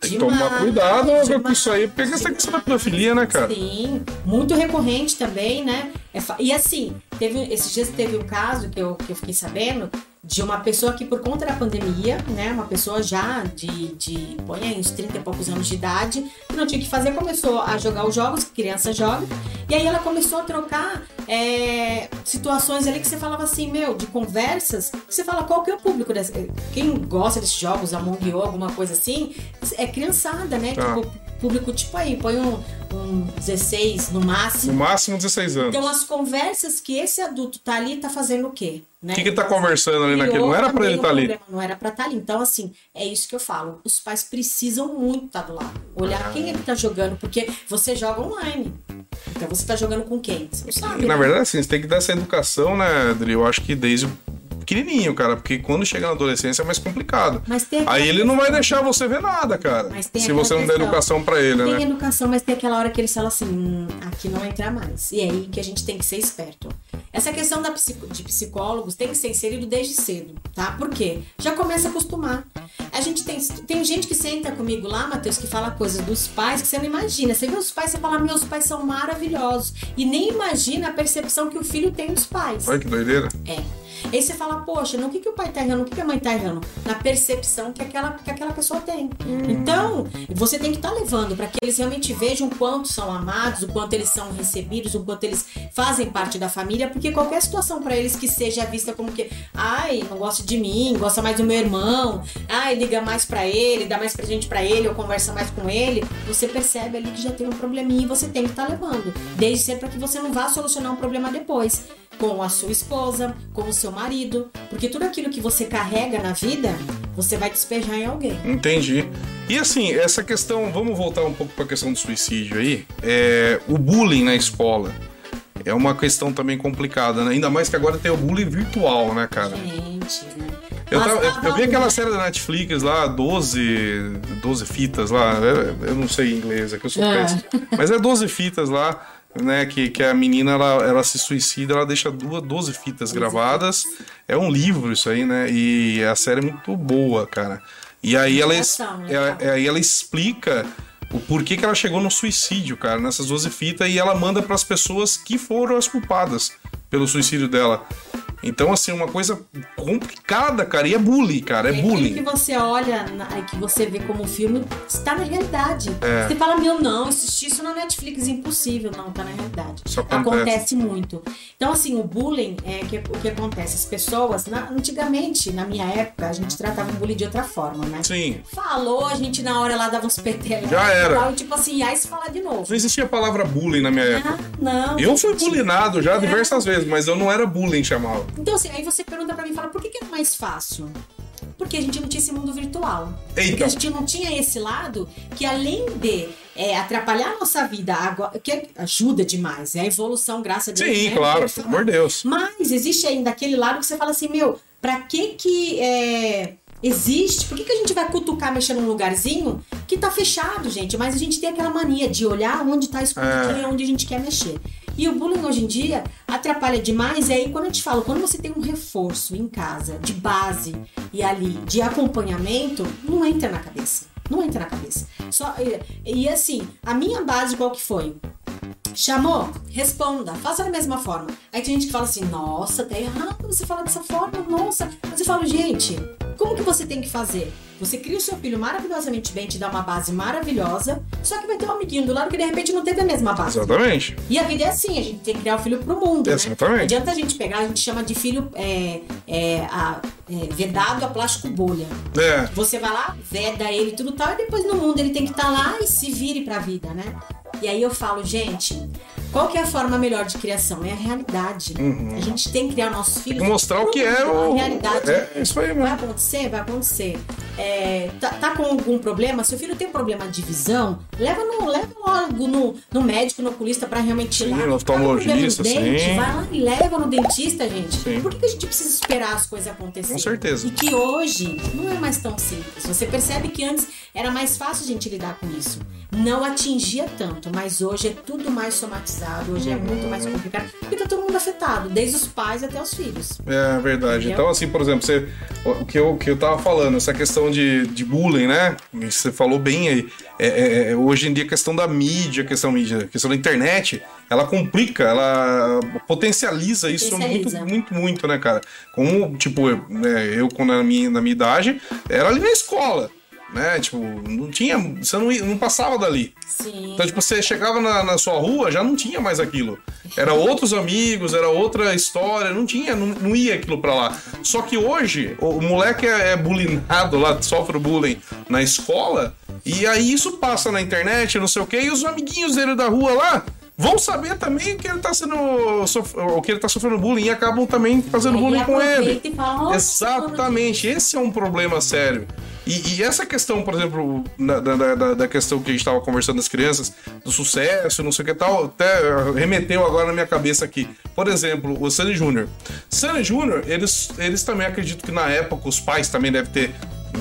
Tem que Demais, tomar cuidado com isso aí, porque essa questão da pedofilia, né, cara? Sim, muito recorrente também, né? É e assim, teve, esses dias teve um caso que eu, que eu fiquei sabendo de uma pessoa que, por conta da pandemia, né? Uma pessoa já de, de põe aí uns 30 e poucos anos de idade, que não tinha o que fazer, começou a jogar os jogos que criança joga, e aí ela começou a trocar é, situações ali que você falava assim, meu, de conversas, que você fala qual que é o público dessa. Quem gosta desses jogos, Among You, alguma coisa assim, é criançada, né? Tá. Tipo, público, tipo aí, põe um, um 16 no No máximo. máximo 16 anos. Então, as conversas que esse adulto tá ali, tá fazendo o quê? Né? O que que tá conversando ali naquele? Não era pra também ele estar ali. problema, Não era pra estar ali. Então, assim, é isso que eu falo. Os pais precisam muito estar do lado. Olhar Ah. quem é que tá jogando, porque você joga online. Então, você tá jogando com quem? Você não sabe. Na né? verdade, assim, você tem que dar essa educação, né, Adri? Eu acho que desde pequenininho, cara, porque quando chega na adolescência é mais complicado. Mas tem Aí ele não vai deixar você ver nada, cara. Tem Se você não der educação pra ele, Tem né? educação, mas tem aquela hora que eles falam assim, hum, aqui não entra mais. E é aí que a gente tem que ser esperto. Essa questão da psico- de psicólogos tem que ser inserido desde cedo, tá? Por quê? Já começa a acostumar. A gente tem, tem gente que senta comigo lá, Matheus, que fala coisas dos pais que você não imagina. Você vê os pais, você fala, meus pais são maravilhosos. E nem imagina a percepção que o filho tem dos pais. Olha que doideira. É. Aí você fala, poxa, no que, que o pai tá errando, no que, que a mãe tá errando? Na percepção que aquela, que aquela pessoa tem. Então, você tem que estar levando para que eles realmente vejam o quanto são amados, o quanto eles são recebidos, o quanto eles fazem parte da família, porque qualquer situação para eles que seja vista como que, ai, não gosta de mim, gosta mais do meu irmão, ai, liga mais para ele, dá mais presente para ele, ou conversa mais com ele, você percebe ali que já tem um probleminha e você tem que estar levando. Desde ser para que você não vá solucionar um problema depois com a sua esposa, com o seu marido, porque tudo aquilo que você carrega na vida, você vai despejar em alguém. Entendi. E assim, essa questão, vamos voltar um pouco pra questão do suicídio aí. É, o bullying na escola é uma questão também complicada, né? Ainda mais que agora tem o bullying virtual, né, cara? Gente, né? Eu, tava- eu- eu vi aquela série da Netflix lá, 12, 12 fitas lá, eu, não sei inglês, é que eu sou É. péssimo. Mas é 12 fitas lá, né, que, que a menina, ela, ela se suicida, ela deixa duas, 12 fitas gravadas. É um livro isso aí, né, e a série é muito boa, cara. E aí ela, né, ela- cara? aí ela explica o porquê que ela chegou no suicídio, cara, nessas 12 fitas, e ela manda para as pessoas que foram as culpadas pelo suicídio dela. Então, assim, uma coisa complicada, cara, e é bullying, cara, é aquilo bullying. que você olha, na- que você vê como filme, está na realidade. É. Você fala, meu, não, assistir isso na Netflix, impossível. Não, está na realidade. Isso acontece. muito. Então, assim, o bullying, é que, o que acontece? As pessoas, na- antigamente, na minha época, a gente tratava o bullying de outra forma, né? Sim, Falou, a gente na hora lá dava uns petelos. Já era. Tal, e tipo assim, aí se falar de novo. não existia a palavra bullying na minha época. Ah, não. Eu fui bullyingado já diversas vezes, mas eu não era bullying chamava. Então, assim, aí você pergunta pra mim, fala, por que, que é mais fácil? Porque a gente não tinha esse mundo virtual. Eita. Porque a gente não tinha esse lado que, além de é, atrapalhar a nossa vida, agora, que ajuda demais, é a evolução, graças a Deus. Sim, né? claro, pelo amor de Deus. Mas existe ainda aquele lado que você fala assim, meu, pra que que é, existe? Por que, que a gente vai cutucar mexendo num lugarzinho que tá fechado, gente? Mas a gente tem aquela mania de olhar onde tá escondidinho e onde a gente quer mexer. E o bullying hoje em dia atrapalha demais. E aí, quando eu te falo, quando você tem um reforço em casa, de base e ali, de acompanhamento, não entra na cabeça. Não entra na cabeça. Só, e, e assim, a minha base qual que foi? Chamou? Responda. Faça da mesma forma. Aí tem gente que fala assim, nossa, tá errado você falar dessa forma, nossa. Mas eu falo, gente, como que você tem que fazer? Você cria o seu filho maravilhosamente bem, te dá uma base maravilhosa, só que vai ter um amiguinho do lado que de repente não teve a mesma base. Exatamente. E a vida é assim, a gente tem que criar o filho pro mundo, Exatamente. né? Não adianta a gente pegar, a gente chama de filho é, é, a- é, vedado a plástico bolha. É. Você vai lá, veda ele tudo tal, e depois no mundo ele tem que estar lá e se vire pra vida, né? E aí eu falo, gente, qual que é a forma melhor de criação? É a realidade. A gente tem que criar nossos filhos. Uhum. Mostrar o que é o. a realidade. É isso aí Vai mesmo. acontecer? Vai acontecer. É, tá, tá com algum problema? Seu filho tem um problema de visão? Leva, no, leva logo no, no médico, no oculista pra realmente Sim, Tá com oftalmologista, no dente? sim. Vai lá e leva no dentista, gente. Sim. Por que, que a gente precisa esperar as coisas acontecerem? Com certeza. E que hoje não é mais tão simples. Você percebe que antes era mais fácil a gente lidar com isso. Não atingia tanto, mas hoje é tudo mais somatizado, hoje é muito mais complicado, porque tá todo mundo afetado, desde os pais até os filhos. É verdade. Entendeu? Então, assim, por exemplo, você, o que eu, que eu tava falando, essa questão de, de bullying, né? Você falou bem aí. É, é, é, hoje em dia, a questão da mídia, a questão, mídia, a questão da internet, ela complica, ela potencializa isso Potencializa. muito, muito, muito, né, cara? Como, tipo, eu, né, eu quando na minha, na minha idade, era ali na escola. Né? Tipo, não tinha. Você não, não passava dali. Sim. Então, tipo, você chegava na, na sua rua, já não tinha mais aquilo. Era outros amigos, era outra história, não tinha, não, não ia aquilo pra lá. Só que hoje, o, o moleque é, é bullyingado lá, sofre bullying na escola, e aí isso passa na internet, não sei o quê, e os amiguinhos dele da rua lá vão saber também que ele tá sendo. O que ele tá sofrendo bullying e acabam também fazendo Aí bullying com ele. aproveita e fala, "Nossa, Exatamente, esse é um problema sério. E, e essa questão, por exemplo, na- da, da- da- questão que a gente estava conversando das crianças, do sucesso, não sei o que tal, até remeteu agora na minha cabeça aqui. Por exemplo, o Sunny Jr. Sunny Jr., eles, eles também acredito que na época os pais também devem ter,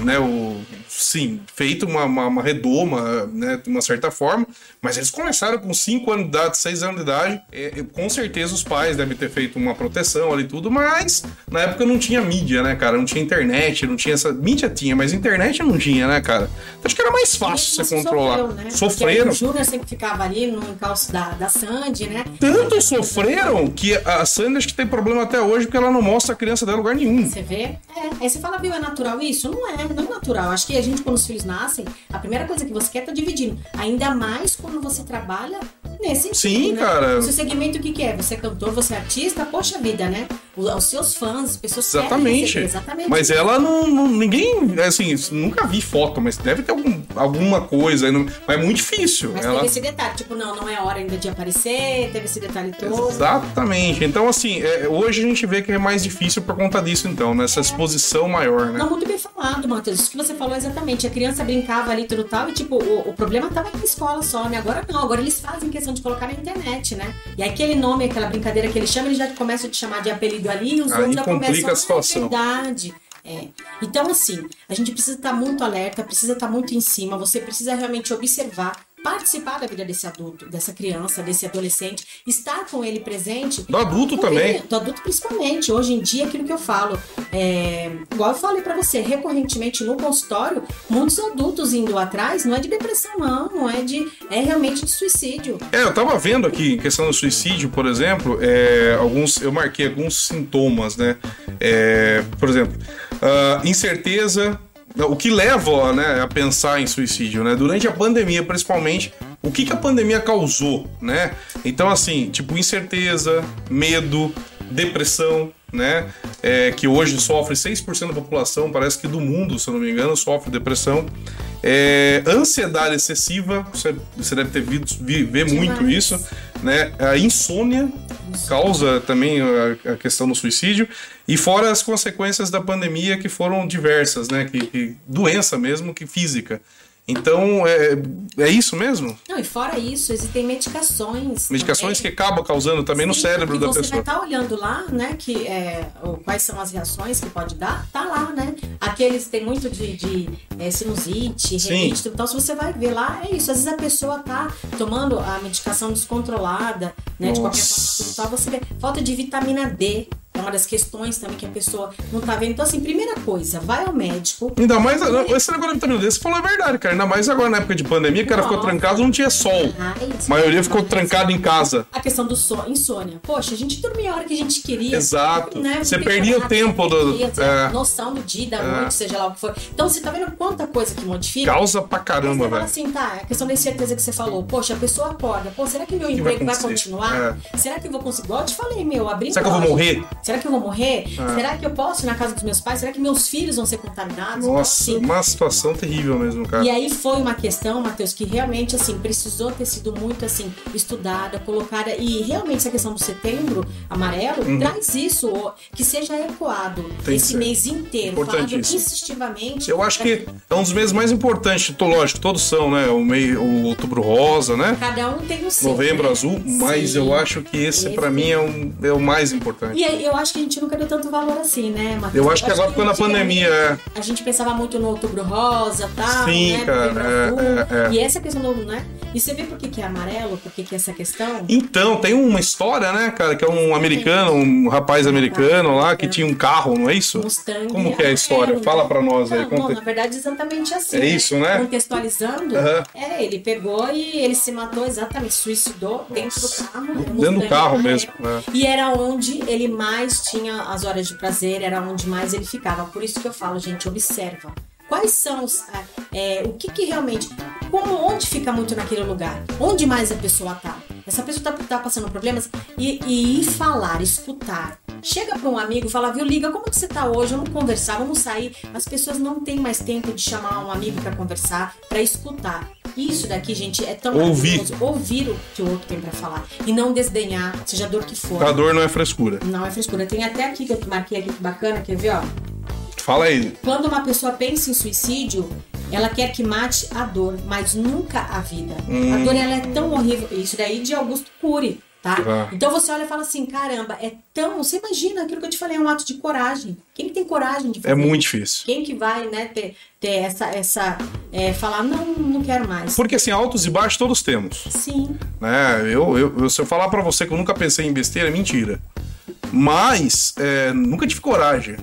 né, o, sim, feito uma, uma, uma redoma, né, de uma certa forma, mas eles começaram com 5 anos de idade, 6 anos de idade, é, com certeza os pais devem ter feito uma proteção ali e tudo, mas na época não tinha mídia, né, cara? Não tinha internet, não tinha essa. Mídia tinha, mas internet não tinha, né, cara? Acho que era mais fácil você assim controlar. Sofreu, né? Sofreram. Porque O Júnior sempre ficava ali no encalço da, da Sandy, né? Tanto sofreram que a Sandy acho que tem problema até hoje porque ela não mostra a criança dela em lugar nenhum. Você vê? É. Aí você fala, viu, é natural isso? Não é, não é natural. Acho que a gente, quando os filhos nascem, a primeira coisa que você quer tá dividindo. Ainda mais quando você trabalha nesse sentido. Sim, né? cara. O seu segmento, o que, que é? Você é cantor, você é artista? Poxa vida, né? Os seus fãs, as pessoas Exatamente. receber, exatamente. Mas ela não, não- Ninguém. Assim, nunca vi foto, mas deve ter algum- alguma coisa. não- Mas é muito difícil. Mas ela... teve esse detalhe, tipo, não, não é hora ainda de aparecer, teve esse detalhe todo. Exatamente. Então, assim, é, hoje a gente vê que é mais difícil por conta disso, então, nessa exposição maior, né? Não, muito bem falado, Matheus. Isso que você falou exatamente. A criança brincava ali tudo tal e, tipo, o, o problema tava na escola só, né? Agora não, agora eles fazem questão de colocar na internet, né? E aquele nome, aquela brincadeira que ele chama, ele já começa a te chamar de apelido ali e os Aí outros já começam a situação. "Ah, verdade. É. Então, assim, a gente precisa estar muito alerta, precisa estar muito em cima, você precisa realmente observar, participar da vida desse adulto, dessa criança, desse adolescente, estar com ele presente. Do adulto também. Do adulto principalmente. Hoje em dia, aquilo que eu falo, é, igual eu falei pra você, recorrentemente no consultório, muitos adultos indo atrás, não é de depressão não, não é de, é realmente de suicídio. É, eu tava vendo aqui, em questão do suicídio, por exemplo, é, alguns, eu marquei alguns sintomas, né? É, por exemplo, ah, incerteza, o que leva né, a pensar em suicídio, né? Durante a pandemia, principalmente, o que, que a pandemia causou, né? Então, assim, tipo, incerteza, medo, depressão, né? É, que hoje sofre 6% da população, parece que do mundo, se eu não me engano, sofre depressão. É, ansiedade excessiva, você, você deve ter visto, vi, ver muito isso, né? A insônia causa também a, a questão do suicídio e fora as consequências da pandemia que foram diversas, né? Que, que doença mesmo que física. Então é, é isso mesmo? Não, e fora isso, existem medicações. Medicações que também. acabam causando também no Sim, cérebro e da você pessoa. vai estar olhando lá, né, que é, quais são as reações que pode dar, tá lá, né? Aqueles tem muito de, de é, sinusite, renite, então se você vai ver lá, é isso. Às vezes a pessoa tá tomando a medicação descontrolada, né, de qualquer Nossa. forma, você vê falta de vitamina D. É uma das questões também que a pessoa não tá vendo. Então, assim, primeira coisa, vai ao médico. Ainda mais, esse negócio da vitamina D, você falou a verdade, cara. Ainda mais agora na época de pandemia, o cara ficou trancado, não tinha sol. Mas- A maioria ficou trancada em casa. A questão do sono, insônia. Poxa, a gente dormia a hora que a gente queria. Exato. né? Você perdia o tempo do- você é. noção do dia, da noite, seja lá o que for. Então você tá vendo quanta coisa que modifica? Causa pra caramba, velho. assim, tá, a questão da incerteza que você falou. Poxa, a pessoa acorda. Pô, será que meu vai emprego vai, acontecer? continuar? Será que eu vou conseguir? Igual eu te falei, meu, abrir Será que eu vou morrer? Será que eu vou morrer? É. Será que eu posso ir na casa dos meus pais? Será que meus filhos vão ser contaminados? Então, Nossa, assim, uma situação terrível mesmo, cara. e aí foi uma questão, Matheus, que realmente assim precisou ter sido muito assim estudada, colocada e realmente essa questão do setembro amarelo traz isso, que seja ecoado Uhum. Tem esse mês inteiro, falado insistivamente. Eu acho que é um dos meses mais importantes, lógico, todos são, né? O, meio, o outubro rosa, né? cada um tem o seu. Novembro né? azul, mas Sim. eu acho que esse, Esse- pra mim, é, um, é o mais importante. E aí, eu acho que a gente nunca deu tanto valor assim, né, Matheus? Eu acho que agora ficou na pandemia, é. A gente pensava muito no outubro rosa, tal, Sim, né? cara, é, é, é. E essa questão do, né? E você vê por que, que é amarelo, por que, que é essa questão? Então, tem uma história, né, cara, que é um americano, um rapaz americano lá que tinha um carro, não é isso? Mustang Como que é a história? Fala pra nós aí. Não, conta- não, na verdade, exatamente assim. É isso, né? Contextualizando, Aham. é, ele pegou e ele se matou exatamente, suicidou dentro do carro. Dentro do Mustang carro amarelo. mesmo, é. E era onde ele mais tinha as horas de prazer, era onde mais ele ficava. Por isso que eu falo, gente, observa. Quais são os. é, o que, que realmente. Como, onde fica muito naquele lugar? Onde mais a pessoa tá? Essa pessoa tá, tá passando problemas e, e ir falar, escutar. Chega para um amigo e fala, viu, liga, como que você tá hoje? Vamos conversar, vamos sair. As pessoas não têm mais tempo de chamar um amigo para conversar, para escutar. Isso daqui, gente, é tão Ouvir. Ouvir o que o outro tem pra falar. E não desdenhar, seja a dor que for. A dor não é frescura. Não é frescura. Tem até aqui que eu marquei aqui que bacana, quer ver, ó? Fala aí. Quando uma pessoa pensa em suicídio, ela quer que mate a dor, mas nunca a vida. Hum. A dor ela é tão horrível. Isso daí de Augusto Cury, tá? Ah. Então você olha e fala assim, caramba, é tão. Você imagina aquilo que eu te falei, é um ato de coragem. Quem que tem coragem de fazer? É muito difícil. Quem que vai, né, ter, ter essa, essa é, falar, não, não quero mais. Porque assim, altos e baixos todos temos. Sim. né? Eu, eu, eu- se eu falar pra você que eu nunca pensei em besteira, é mentira. Mas é, nunca tive coragem.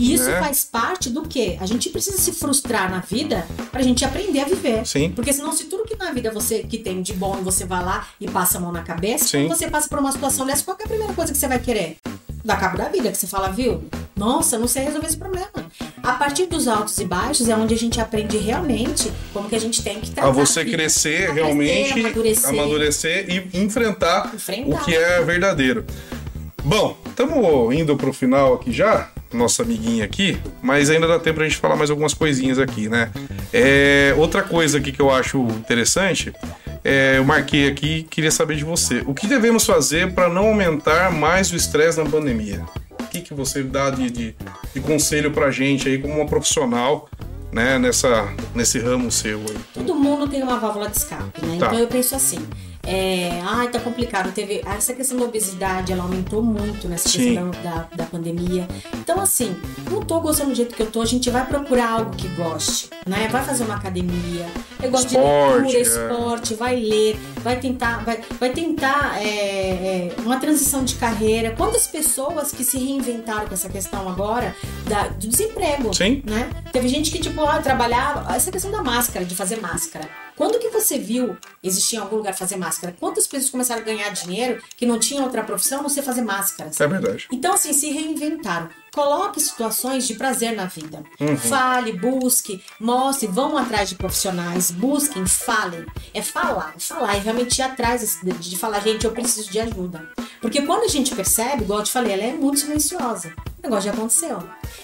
E isso Né? faz parte do quê? A gente precisa se frustrar na vida pra gente aprender a viver. Sim. Porque senão, se tudo que na vida você que tem de bom você vai lá e passa a mão na cabeça, Sim. quando você passa por uma situação dessa, qual é a primeira coisa que você vai querer? Dar cabo da vida, que você fala, viu? Nossa, não sei resolver esse problema. A partir dos altos e baixos é onde a gente aprende realmente como que a gente tem que tratar. A você vida. crescer A realmente, amadurecer. amadurecer e enfrentar, Enfrentar. o que é verdadeiro. Bom, estamos indo pro final aqui já, nossa amiguinha aqui, mas ainda dá tempo pra gente falar mais algumas coisinhas aqui, né? É, outra coisa aqui que eu acho interessante, é, eu marquei aqui, queria saber de você. O que devemos fazer para não aumentar mais o estresse na pandemia? O que, que você dá de, de, de conselho pra gente aí como uma profissional, né, nessa, nesse ramo seu aí? Todo mundo tem uma válvula de escape, né? Tá. Então eu penso assim. É, ai, tá complicado. Teve essa questão da obesidade, ela aumentou muito nessa Sim. questão da, da, da pandemia. Então, assim, não tô gostando do jeito que eu tô. A gente vai procurar algo que goste, né? Vai fazer uma academia. Eu gosto Esporte, de leitura, é. esporte, vai ler, vai tentar, vai, vai tentar é, é, uma transição de carreira. Quantas pessoas que se reinventaram com essa questão agora da, do desemprego? Sim. né? Teve gente que, tipo, ah, trabalhava. Essa questão da máscara, de fazer máscara. Quando que você viu existir em algum lugar fazer máscara? Quantas pessoas começaram a ganhar dinheiro que não tinham outra profissão a não ser fazer máscaras? É verdade. Então, assim, se reinventaram. Coloque situações de prazer na vida. Uhum. Fale, busque, mostre, vão atrás de profissionais, busquem, falem. É falar, é falar, é realmente ir atrás de, de falar, gente, eu preciso de ajuda. Porque quando a gente percebe, igual eu te falei, ela é muito silenciosa. O negócio já aconteceu.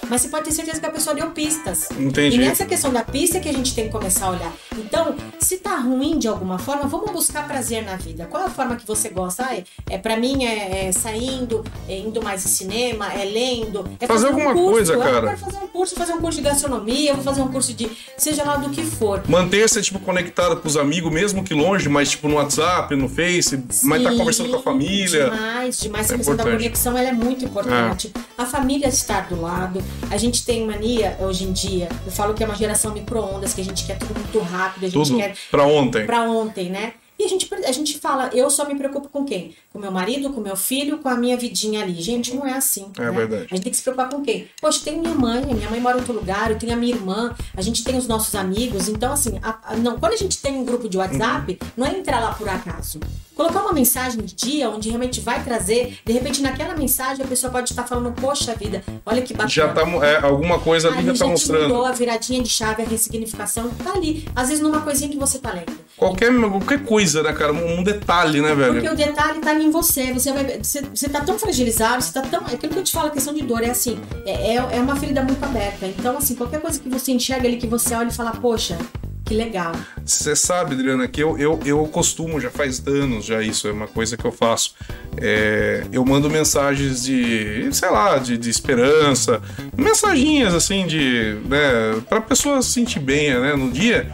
Mas você pode ter certeza que a pessoa deu pistas. Entendi. E nessa questão da pista é que a gente tem que começar a olhar. Então, se tá ruim de alguma forma, vamos buscar prazer na vida. Qual é a forma que você gosta? Ah, é, é, pra mim é, é saindo, é indo mais em cinema, é lendo. É Fazer um alguma curso. coisa, Ah, cara. Eu quero fazer um curso, fazer um curso de gastronomia, vou fazer um curso de. seja lá do que for. Manter-se, tipo, conectado com os amigos, mesmo que longe, mas, tipo, no WhatsApp, no Face, mas tá Sim, conversando com a família. Demais, demais. É a questão da importante. conexão ela é muito importante. A família estar do lado. A gente tem mania hoje em dia. Eu falo que é uma geração micro-ondas, que a gente quer tudo muito rápido, a gente Tudo quer pra ontem. pra ontem, né? E a gente, a gente fala, eu só me preocupo com quem? Com meu marido, com meu filho, com a minha vidinha ali. Gente, não é assim. É né? verdade. A gente tem que se preocupar com quem? Poxa, tem minha mãe, minha mãe mora em outro lugar, eu tenho a minha irmã, a gente tem os nossos amigos. Então, assim, a- a- não, quando a gente tem um grupo de WhatsApp, não é entrar lá por acaso. Colocar uma mensagem de dia onde realmente vai trazer, de repente naquela mensagem a pessoa pode estar falando, poxa vida, olha que bacana. Já tá, é, alguma coisa ali Ali já tá já te mostrando. mudou a viradinha de chave, a ressignificação, tá ali. Às vezes numa coisinha que você tá lendo. Qualquer, qualquer coisa, né, cara? Um, um detalhe, né, velho? Porque o detalhe tá ali em você. Você, vai, você, você tá tão fragilizado, você tá tão. É aquilo que eu te falo, a questão de dor é assim: é, é, é uma ferida muito aberta. Então, assim, qualquer coisa que você enxerga ali, que você olha e fala, poxa, que legal. Você sabe, Adriana, que eu, eu, eu costumo, já faz anos já isso, é uma coisa que eu faço. É, eu mando mensagens de, sei lá, de, de esperança, mensaginhas assim de, né, pra pessoa se sentir bem, né, no dia.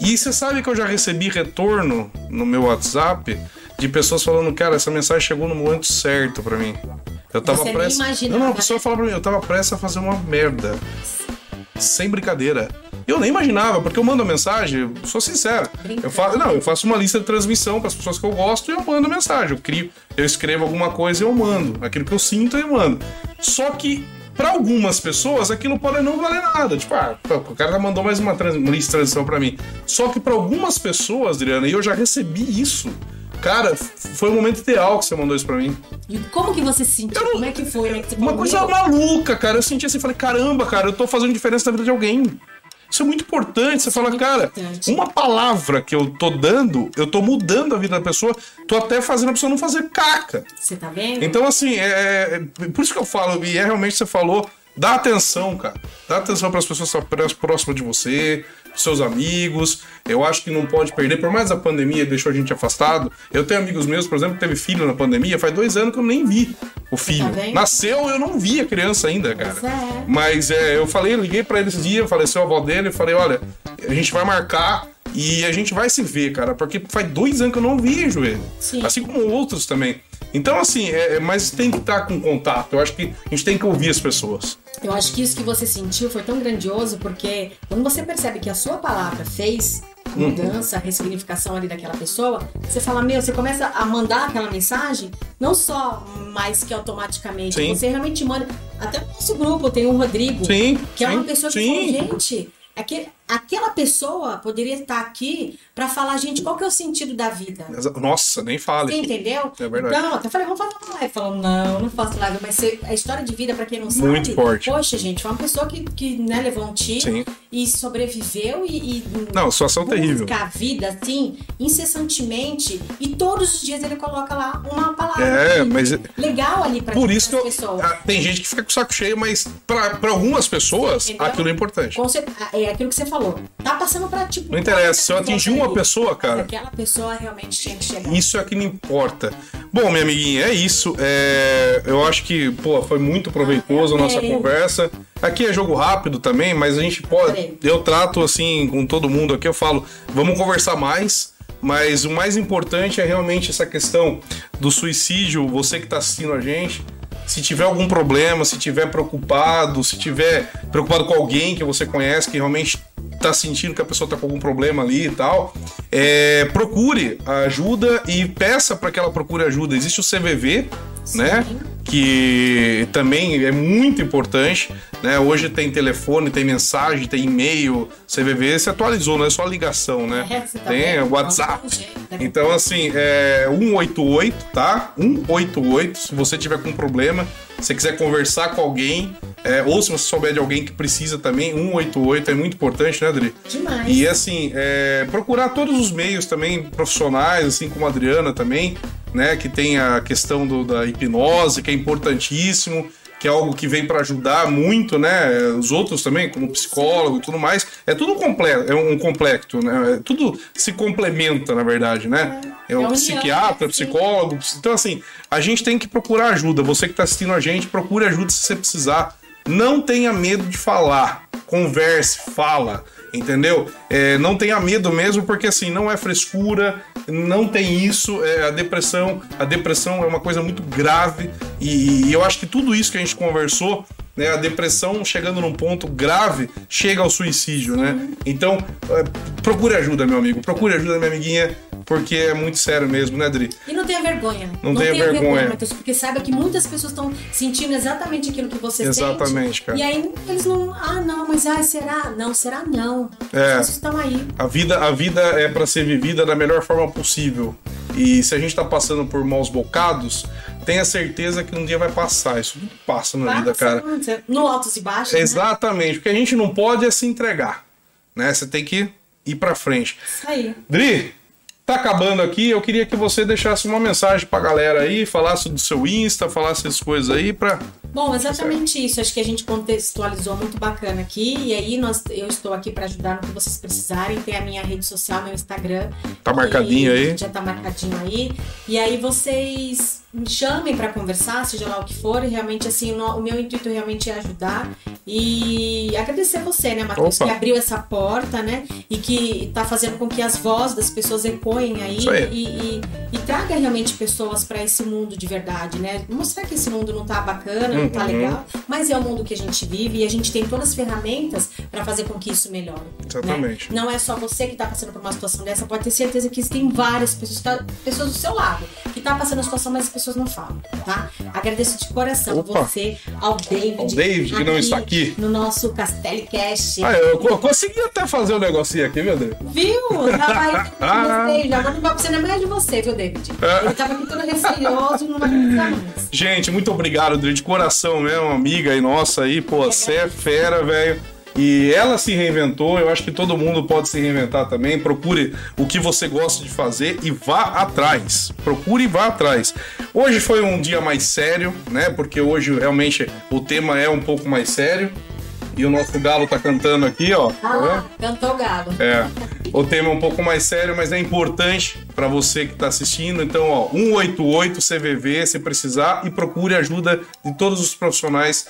E você sabe que eu já recebi retorno no meu WhatsApp de pessoas falando, cara, essa mensagem chegou no momento certo pra mim. Eu tava Você prestes. Não, não, a né? pessoa fala pra mim, eu tava prestes a fazer uma merda. Sem brincadeira. Eu nem imaginava, porque eu mando a mensagem, sou sincero. Brincando. Eu faço, não, eu faço uma lista de transmissão para as pessoas que eu gosto e eu mando mensagem. Eu crio, eu escrevo alguma coisa e eu mando. Aquilo que eu sinto eu mando. Só que para algumas pessoas aquilo pode não valer nada. Tipo, ah, o cara já mandou mais uma, trans- uma lista de transmissão para mim. Só que para algumas pessoas, Adriana, e eu já recebi isso. Cara, foi o momento ideal que você mandou isso pra mim. E como que você se sentiu? Não- Como é que foi? Como é que você Uma falou, coisa meu? maluca, cara. Eu senti assim, falei, caramba, cara, eu tô fazendo diferença na vida de alguém. Isso é muito importante. Você fala, muito cara, importante. uma palavra que eu tô dando, eu tô mudando a vida da pessoa, tô até fazendo a pessoa não fazer caca. Você tá vendo? Então, assim, é, é- por isso que eu falo, e é realmente você falou, dá atenção, cara. Dá atenção para as pessoas próximas de você. Seus amigos. Eu acho que não pode perder, por mais a pandemia deixou a gente afastado. Eu tenho amigos meus, por exemplo, que teve filho na pandemia, faz dois anos que eu nem vi o filho. vendo? Nasceu, eu não vi a criança ainda, cara. É. Mas é, eu falei, eu liguei pra ele esse dia, faleceu a avó dele, eu falei, olha, a gente vai marcar e a gente vai se ver, cara, porque faz dois anos que eu não vejo ele. Sim. Assim como outros também. Então, assim, é, é- mas tem que estar com contato. Eu acho que a gente tem que ouvir as pessoas. Eu acho que isso que você sentiu foi tão grandioso porque quando você percebe que a sua palavra fez a Uhum. mudança, a ressignificação ali daquela pessoa, você fala, meu, você começa a mandar aquela mensagem, não só mais que automaticamente, Sim. você realmente manda. Até no nosso grupo tem o Rodrigo, Sim, que é uma sim, pessoa que falou, gente, aquele, aquela pessoa poderia estar aqui pra falar, gente, qual que é o sentido da vida? Nossa, nem fale. Você entendeu? É verdade. Então, até falei, vamos fazer uma live. Falou, não, não faço live. Mas a história de vida, pra quem não sabe. Muito forte. Poxa, gente, foi uma pessoa que, que né, levou um tiro Sim. e sobreviveu e. e Não, situação busca terrível. a vida, assim, incessantemente. E todos os dias ele coloca lá uma palavra. É, mas- Legal ali pra Por isso que eu, ah, tem gente que fica com o saco cheio, mas pra, pra algumas pessoas Entendeu? aquilo é importante. Cer- É aquilo que você falou. Tá passando pra tipo. Não interessa, se eu atingir uma pessoa, cara. Aquela pessoa realmente tinha que chegar. Isso é que me importa. Bom, minha amiguinha, é isso. É, eu acho que, pô, foi muito proveitoso a nossa amei. conversa. Aqui é jogo rápido também, mas a gente pode. Eu trato assim com todo mundo aqui, eu falo, vamos conversar mais. Mas o mais importante é realmente essa questão do suicídio. Você que está assistindo a gente, se tiver algum problema, se tiver preocupado, se tiver preocupado com alguém que você conhece, que realmente tá sentindo que a pessoa tá com algum problema ali e tal, é, procure ajuda e peça para que ela procure ajuda. Existe o CVV, né? Que também é muito importante, né? Hoje tem telefone, tem mensagem, tem e-mail, CVV se atualizou, não é só ligação, né? É, tá tem? WhatsApp. Um né? Então, assim, é 188, tá? 188, se você tiver com problema, se você quiser conversar com alguém, é, ou se você souber de alguém que precisa também, 188 é muito importante, né, Adri? Demais. E assim, é, procurar todos os meios também profissionais, assim como a Adriana também, né? Que tem a questão do- da hipnose, que é importantíssimo, que é algo que vem para ajudar muito, né? Os outros também, como psicólogo e tudo mais. É tudo completo, é um complexo, né? É tudo se complementa, na verdade, né? É, É o união, psiquiatra, né? Sim. psicólogo. Então, assim, a gente tem que procurar ajuda. Você que está assistindo a gente, procure ajuda se você precisar. Não tenha medo de falar. Converse, fala. Entendeu? É, não tenha medo mesmo, porque assim, não é frescura, não tem isso. É, a depressão, a depressão é uma coisa muito grave. E, e eu acho que tudo isso que a gente conversou, né? A depressão chegando num ponto grave, chega ao suicídio, né? Então, é, procure ajuda, meu amigo. Procure ajuda, minha amiguinha, porque é muito sério mesmo, né, Dri? E não tenha vergonha. Não tenha vergonha. Matheus, porque saiba que muitas pessoas estão sentindo exatamente aquilo que você Exatamente, sente. cara. E aí eles não. Ah, não, mas ah, será? Não, será não. É. As pessoas estão aí. A vida, a vida é para ser vivida da melhor forma possível. E se a gente tá passando por maus bocados, tenha certeza que um dia vai passar. Isso tudo passa na vida, cara. Passa, No altos e baixos. né? Exatamente. O que a gente não pode é se entregar. Né? Você tem que ir pra frente. Isso aí. Dri, tá acabando aqui. Eu queria que você deixasse uma mensagem pra galera aí, falasse do seu Insta, falasse as coisas aí pra. Bom, exatamente isso. Acho que a gente contextualizou muito bacana aqui. E aí nós, eu estou aqui para ajudar no que vocês precisarem. Tem a minha rede social, meu Instagram. Tá marcadinho aí. Já tá marcadinho aí. E aí vocês me chamem para conversar, seja lá o que for. E realmente, assim, o no- o meu intuito realmente é ajudar. E agradecer você, né, Matheus, que abriu essa porta, né? E que tá fazendo com que as vozes das pessoas ecoem aí. Aí. E, e, e traga realmente pessoas para esse mundo de verdade, né? Mostrar que esse mundo não tá bacana, não tá Uhum. legal, mas é o mundo que a gente vive e a gente tem todas as ferramentas para fazer com que isso melhore. Exatamente. né? Não é só você que tá passando por uma situação dessa, pode ter certeza que existem várias pessoas, tá- pessoas do seu lado que tá passando a situação, mas as pessoas não falam, tá? Agradeço de coração Opa. você, ao David, Ao David, que não está aqui. no nosso Castelli Cast. Ah, eu, eu consegui até fazer um negocinho aqui, meu Deus. Viu? Já vai Ah. já não é mais de você, viu, David? Ah. Ele tava aqui todo receioso e não vai precisar mais. Gente, muito obrigado, Dri, de coração mesmo, amiga aí nossa aí, pô, você é fera, velho. E ela se reinventou, eu acho que todo mundo pode se reinventar também. Procure o que você gosta de fazer e vá atrás. Procure e vá atrás. Hoje foi um dia mais sério, né? Porque hoje realmente o tema é um pouco mais sério. E o nosso galo tá cantando aqui, ó. Tá Ah, cantou o galo. É. O tema é um pouco mais sério, mas é importante para você que está assistindo. Então, ó, 188 CVV se precisar e procure ajuda de todos os profissionais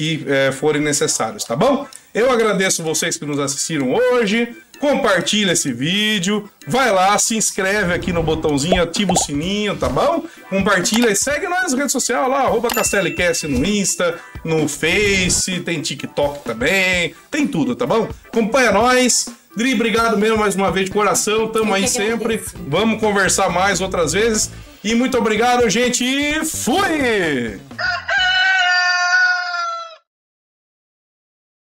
que é, forem necessários, tá bom? Eu agradeço vocês que nos assistiram hoje. Compartilha esse vídeo, vai lá, se inscreve aqui no botãozinho, ativa o sininho, tá bom? Compartilha e segue nós nas redes sociais lá, arroba CastelliCast no Insta, no Face, tem TikTok também, tem tudo, tá bom? Acompanha nós. Dri, obrigado mesmo mais uma vez de coração, tamo aí sempre. Vamos conversar mais outras vezes. E muito obrigado, gente. e Fui!